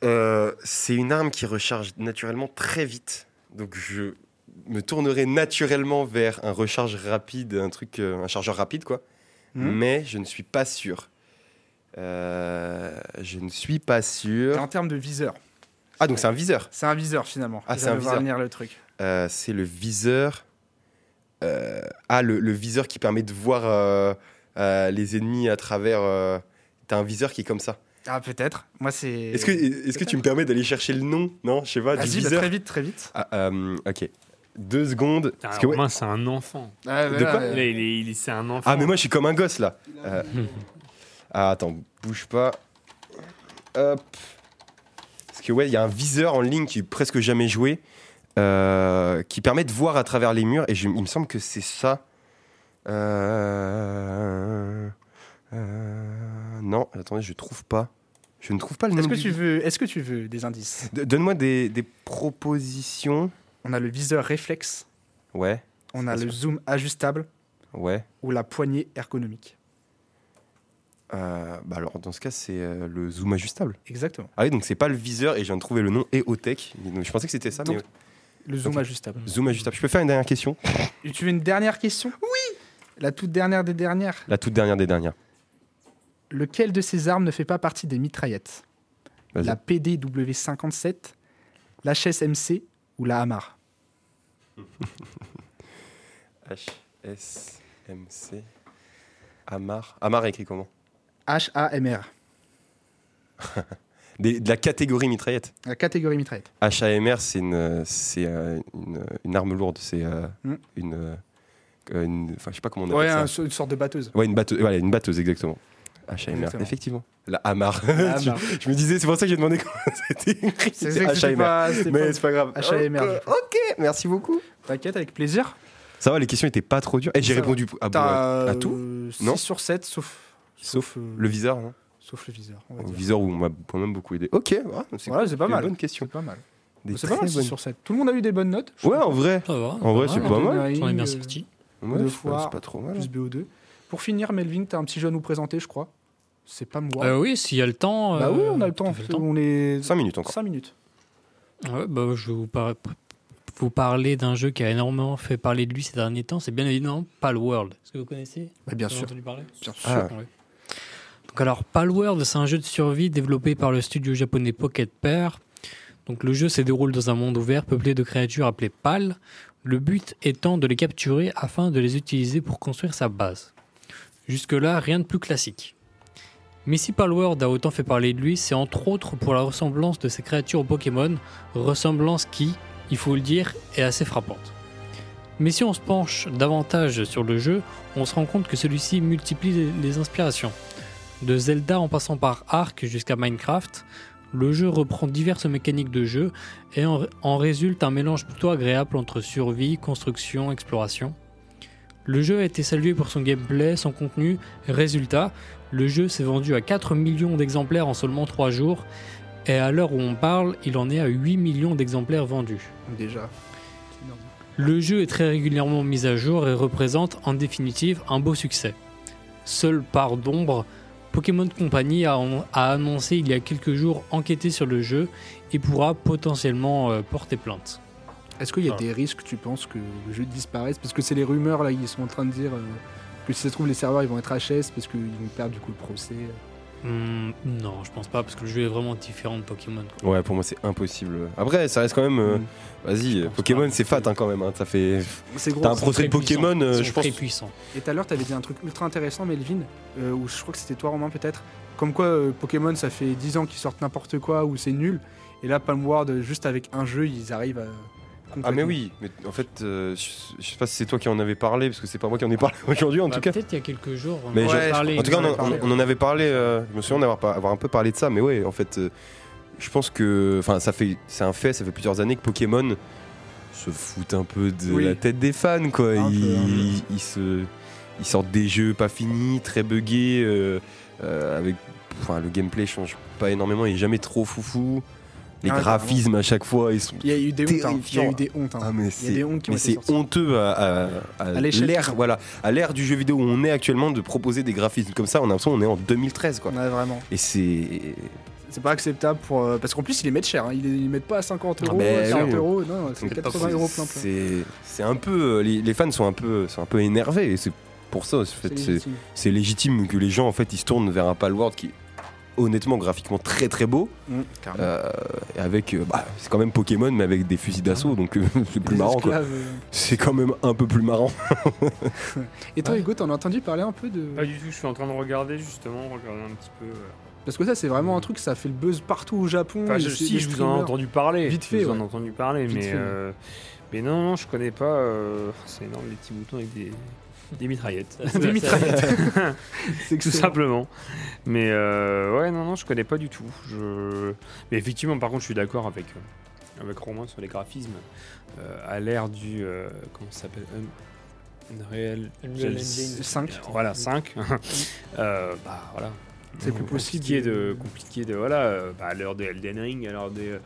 Euh, c'est une arme qui recharge naturellement très vite. Donc, je me tournerai naturellement vers un recharge rapide, un truc, euh, un chargeur rapide, quoi. Mhm. Mais je ne suis pas sûr. Euh, je ne suis pas sûr. en termes de viseur, Ah, donc c'est un viseur. c'est un viseur finalement. Ah, c'est un viseur. venir le truc. Euh, c'est le viseur. euh, ah, le, le viseur qui permet de voir euh, euh, les ennemis à travers. T'as un viseur qui est comme ça. Ah, peut-être. Moi, c'est. Est-ce que, est que tu me permets d'aller chercher le nom? Non, je sais pas, du Vas-y, bah, viseur. très vite, très vite. Ah, euh, ok. Deux secondes. Ah, Parce que, ouais- Romain, c'est un enfant. Ah, De quoi? Là, il est, il est- c'est un enfant. Ah, mais moi je suis comme un gosse là. Euh, (laughs) Ah, attends, bouge pas. Hop. Parce que, ouais, il y a un viseur en ligne qui est presque jamais joué. euh, qui permet de voir à travers les murs. Et je- il me semble que c'est ça. Euh, euh, non, attendez, je trouve pas. Je ne trouve pas le nom. Est-ce que du- tu veux, est-ce que tu veux des indices? D- Donne-moi des, des propositions. On a le viseur réflexe, Ouais, on a le sûr. zoom ajustable ouais. ou la poignée ergonomique. Euh, bah alors, dans ce cas, c'est euh, le zoom ajustable. Exactement. Ah oui, donc c'est pas le viseur et je viens de trouver le nom EOTech. Je pensais que c'était ça, Donc, mais Le zoom ajustable. zoom ajustable. Je peux faire une dernière question? Tu veux une dernière question? Oui La toute dernière des dernières. La toute dernière des dernières. Lequel de ces armes ne fait pas partie des mitraillettes? La PDW-57, l'HSMC ou la Hamar? (laughs) HSMC. Amar. Amar écrit comment? H-A-M-R. (laughs) Des- De la catégorie mitraillette. La catégorie mitraillette. HAMR, c'est une, c'est euh, une, une arme lourde. C'est euh, Hmm. une, euh, une- Enfin, je sais pas comment on Ouais, appelle un- ça. une sorte de batteuse. Ouais, une batteuse, voilà, une batteuse, exactement. HAMR, Exactement. effectivement. La Hamar. (laughs) Je, me disais, c'est pour ça que j'ai demandé comment c'était écrit. C'est HAMR. Mais pas- c'est pas grave. HAMR, Ok, ok, merci beaucoup. T'inquiète, avec plaisir. Ça va, les questions étaient pas trop dures. Et j'ai Ça va. répondu à, tout, euh, six Non sur 7, sauf, sauf euh, le viseur. hein. sauf le viseur. on va Au dire. viseur où on m'a quand même beaucoup aidé. Ok, ouais, c'est Voilà, cool. c'est pas mal. bonne question. C'est pas mal. C'est pas mal, 6 bonnes- sur 7. Tout le monde a eu des bonnes notes. Ouais, en vrai. Ça va. En vrai, pas c'est pas mal. J'en ai bien Euh, sorti. Ouais, c'est pas trop mal. Plus BO2. Pour finir, Melvin, t'as un petit jeu à nous présenter, je crois. C'est pas moi. Euh, oui, s'il y a le temps. bah euh, oui, on a le tout temps. le On est 5 minutes encore. 5 minutes. Ouais, bah, je vais vous, par- vous parler d'un jeu qui a énormément fait parler de lui ces derniers temps. C'est bien évidemment Palworld. Est-ce que vous connaissez? Bah, bien Vous sûr. entendu parler? Bien sûr. Ah. Ouais. Donc alors Palworld, c'est un jeu de survie développé par le studio japonais Pocket Pair. Donc le jeu se déroule dans un monde ouvert peuplé de créatures appelées Pal. Le but étant de les capturer afin de les utiliser pour construire sa base. Jusque-là, rien de plus classique. Mais si Palworld a autant fait parler de lui, c'est entre autres pour la ressemblance de ces créatures aux Pokémon, ressemblance qui, il faut le dire, est assez frappante. Mais si on se penche davantage sur le jeu, on se rend compte que celui-ci multiplie les- inspirations. De Zelda en passant par Ark jusqu'à Minecraft, le jeu reprend diverses mécaniques de jeu et en résulte un mélange plutôt agréable entre survie, construction, exploration. Le jeu a été salué pour son gameplay, son contenu. Résultat, le jeu s'est vendu à 4 millions d'exemplaires en seulement 3 jours. Et à l'heure où on parle, il en est à 8 millions d'exemplaires vendus. Déjà. Le jeu est très régulièrement mis à jour et représente en définitive un beau succès. Seule part d'ombre, Pokémon Company a, a annoncé il y a quelques jours enquêter sur le jeu et pourra potentiellement euh, porter plainte. Est-ce qu'il y a Ah. des risques, tu penses, que le jeu disparaisse? Parce que c'est les rumeurs, là, ils sont en train de dire euh, que si ça se trouve, les serveurs, ils vont être HS parce qu'ils vont perdre du coup le procès. Hmm, non, je pense pas parce que le jeu est vraiment différent de Pokémon. quoi. Ouais, pour moi c'est impossible. Après, ça reste quand même. euh, Mm. Vas-y, Pokémon c'est fat hein, quand même. hein, Ça fait. C'est gros. T'as un procès de. Pokémon, euh, je pense. très puissants. Et tout à l'heure, t'avais dit un truc ultra intéressant, Melvin, euh, où je crois que c'était toi, Romain, peut-être. Comme quoi, euh, Pokémon, ça fait 10 ans qu'ils sortent n'importe quoi, ou c'est nul. Et là, Palmward, juste avec un jeu, ils arrivent à. Ah mais oui, mais en fait, euh, je, je sais pas si c'est toi qui en avais parlé, parce que c'est pas moi qui en ai parlé (laughs) aujourd'hui en Bah, tout cas. Peut-être il y a quelques jours. on Mais en parlé, En tout cas, on, en- on avait parlé. euh, je me souviens d'avoir avoir un peu parlé de ça, mais ouais, en fait, euh, je pense que, enfin, ça fait, c'est un fait. Ça fait plusieurs années que Pokémon se fout un peu de Oui. la tête des fans, quoi. Peu, ils, un peu. ils- ils se, ils sortent des jeux pas finis, très buggés, avec, enfin, le gameplay change pas énormément. Il est jamais trop foufou. Les Ah, graphismes à chaque fois, ils sont. Il y a eu des hontes. hein. Il y a eu des hontes. hein. Ah mais c'est honteux à, à- à À l'ère du- voilà à l'ère du jeu vidéo où on est actuellement de proposer des graphismes comme ça on a l'impression qu'on est en 2013 quoi Ouais, vraiment. et c'est C'est pas acceptable pour. euh, parce qu'en plus, ils les mettent cher. hein. Ils les ils mettent pas à 50 euros, ben à 40 oui. euros. Non, c'est 80 euros plein plein. c'est un peu euh, les, les fans sont un peu sont un peu énervés et c'est pour ça C'est légitime. légitime que les gens en fait ils se tournent vers un Palworld qui honnêtement graphiquement très très beau Mmh, carrément. euh, avec euh, bah, c'est quand même Pokémon mais avec des fusils d'assaut donc euh, (laughs) c'est plus marrant quoi esclaves, euh. c'est quand même un peu plus marrant (laughs) Et toi, Ouais. Hugo, t'en as entendu parler un peu de. Pas du tout, je suis en train de regarder justement, regarder un petit peu. euh. Parce que ça, c'est vraiment un truc, ça fait le buzz partout au Japon. Enfin, je, si, je vous en ai entendu parler. Vite je fait, vous en ai entendu parler, Vite mais, fait. euh, mais non, non, je connais pas. euh, C'est énorme les petits boutons avec des, des mitraillettes. (laughs) Des mitraillettes. (laughs) C'est Tout simplement. Mais euh, ouais, non, non, je connais pas du tout. Je... Mais effectivement, par contre, je suis d'accord avec, euh, avec Romain sur les graphismes. Euh, à l'ère du. euh, comment ça s'appelle Un- Unreal, Unreal Engine. Engine. 5. Voilà, 5. euh, bah voilà. C'est plus possible. Compliqué de, compliqué de. Voilà, euh, bah, à l'heure de Elden Ring, à l'heure des. euh,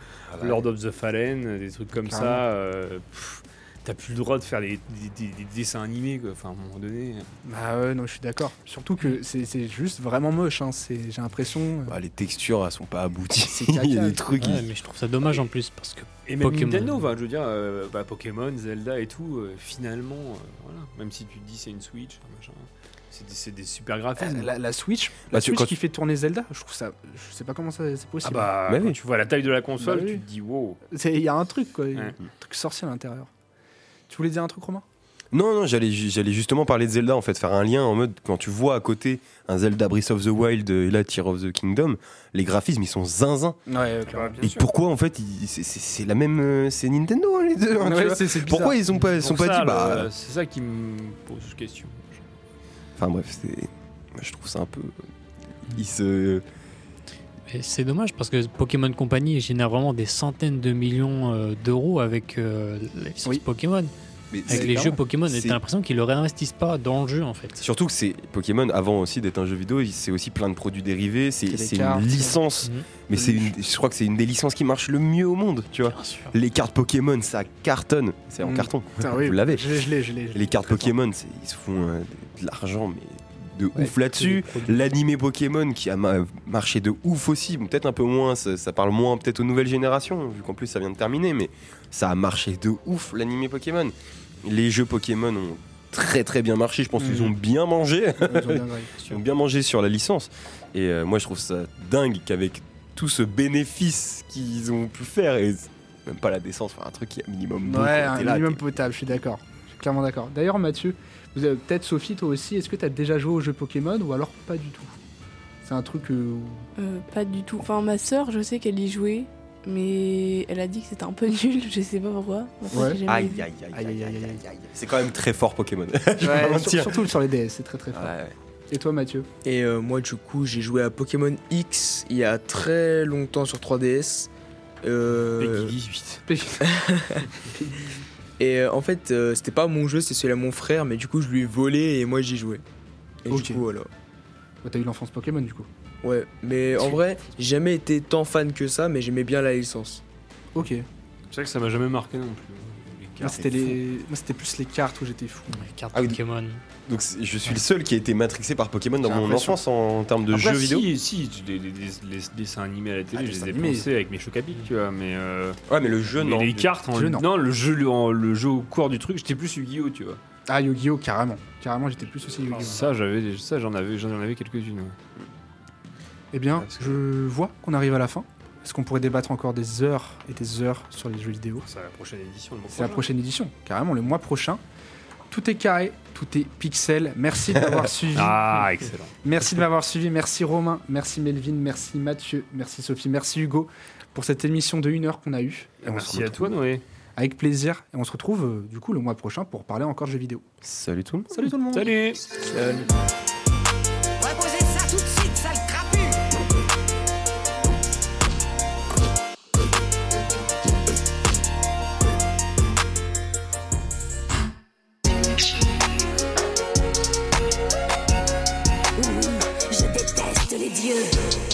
Lord of the Fallen, des trucs comme Carrément. ça. euh, pff, T'as plus le droit de faire des, des- des- des dessins animés, quoi. Enfin, à un moment donné. Bah ouais, non, je suis d'accord. Surtout que c'est juste vraiment moche. Hein. c'est- J'ai l'impression. euh, Bah, les textures elles sont pas abouties (laughs) C'est il y a des trucs Ouais, mais je trouve ça dommage en plus parce que Et même Pokémon. Nintendo, enfin, je veux dire, euh, bah, Pokémon, Zelda et tout, euh, finalement, euh, voilà. Même si tu te dis c'est une Switch, machin, c'est des, super graphismes. la, la Switch, Bah, la tu- Switch qui fait tourner Zelda, je trouve ça. Je sais pas comment ça c'est Ah possible. bah, Bah quand oui. tu vois la taille de la console, Bah oui. tu te dis wow. C'est- Il y a un truc, quoi. Ouais. Un truc sorcier à l'intérieur. Tu voulais dire un truc, Romain? Non, non, j'allais, j'allais justement parler de Zelda en fait, faire un lien en mode quand tu vois à côté un Zelda Breath of the Wild et là Tear of the Kingdom, les graphismes ils sont zinzin. Ouais, Bah, bien Et sûr. pourquoi en fait ils- c'est, c'est- c'est la même, euh, c'est Nintendo hein, les deux. hein, tu Ouais, vois. pourquoi ils ont pas, ils sont pas ça, dit bah. C'est ça qui me pose question. Enfin bref, c'est, je trouve ça un peu, ils se, Et c'est dommage parce que Pokémon Company génère vraiment des centaines de millions euh, d'euros avec euh, la licence Oui. Pokémon. mais Avec les jeux. Pokémon, t'as l'impression qu'ils le réinvestissent pas dans le jeu en fait. Surtout que c'est Pokémon avant aussi d'être un jeu vidéo, c'est aussi plein de produits dérivés, c'est, une licence, Mhm. mais c'est une, je crois que c'est une des licences qui marche le mieux au monde, tu vois. Bien sûr. Les cartes Pokémon, ça cartonne, c'est en Mm. carton. Oui, Vous l'avez. Je l'ai, je l'ai. Les cartes. Pokémon, ils se font euh, de l'argent, mais de Ouais, ouf là-dessus. L'animé Pokémon qui a ma- marché de ouf aussi, bon, peut-être un peu moins, ça, ça parle moins peut-être aux nouvelles générations, vu qu'en plus ça vient de terminer, mais ça a marché de ouf l'animé Pokémon. Les jeux Pokémon ont très très bien marché, je pense qu'ils Mhm. ont bien mangé, Ils ont bien (laughs) graillé. ils ont bien mangé sur la licence. Et euh, moi je trouve ça dingue qu'avec tout ce bénéfice qu'ils ont pu faire, et même pas la décence, enfin un truc qui est minimum bon, Ouais, un minimum potable, je suis d'accord. Je suis clairement d'accord. D'ailleurs, Mathieu, vous avez peut-être Sophie, toi aussi, est-ce que tu as déjà joué au jeu Pokémon ou alors pas du tout? C'est un truc. euh, Euh, pas du tout. Enfin, ma sœur, je sais qu'elle y jouait. mais elle a dit que c'était un peu (laughs) nul, je sais pas pourquoi. Ouais. Aïe, aïe, aïe, Aïe, aïe, aïe. C'est quand même très fort Pokémon. (laughs) Je vais pas Ouais, sur- mentir. surtout sur les DS, c'est très très fort. Ouais, ouais. Et toi, Mathieu? Et euh, moi, du coup, j'ai joué à Pokémon X il y a très longtemps sur 3DS. Euh, Peggy 18. (laughs) et euh, en fait, euh, c'était pas mon jeu, c'était celui à mon frère, mais du coup, je lui ai volé et moi, j'y jouais. Et Ok. du coup, voilà. Bah, T'as eu l'enfance Pokémon du coup. Ouais, mais en vrai, j'ai jamais été tant fan que ça, mais j'aimais bien la licence. Ok. C'est vrai que ça m'a jamais marqué non plus. Moi, c'était les... Plus les cartes où j'étais fou. Les cartes Ah oui. Pokémon. Donc je suis le seul qui a été matrixé par Pokémon dans mon enfance en, en termes de Après, jeux vidéo. si, si, tu- les, les- les- les dessins animés à la télé, Ah, je les ai pensés avec mes chocs à pic, tu vois, mais, euh, Ouais, mais le jeu, mais non. les cartes, en, Jeu, non. non. le jeu, le, en- le jeu au cours du truc, j'étais plus Yu-Gi-Oh, tu vois. Ah, Yu-Gi-Oh, carrément. Carrément, j'étais plus aussi Yu-Gi-Oh. Ça, j'avais, ça, j'en avais, j'en avais quelques-unes. ouais. Eh bien, je vois qu'on arrive à la fin. Est-ce qu'on pourrait débattre encore des heures et des heures sur les jeux vidéo? C'est la prochaine édition. le mois C'est la prochain. prochaine édition, carrément, le mois prochain. Tout est carré, tout est pixel. Merci de m'avoir (laughs) suivi. Ah, excellent. Merci de m'avoir suivi. Merci Romain, merci Melvin, merci Mathieu, merci Sophie, merci Hugo pour cette émission de 1 heure qu'on a eue. Et on se Merci à toi, Noé. Avec plaisir. Et on se retrouve euh, du coup le mois prochain pour parler encore de jeux vidéo. Salut tout le monde. Salut tout le monde. Salut Reposez you.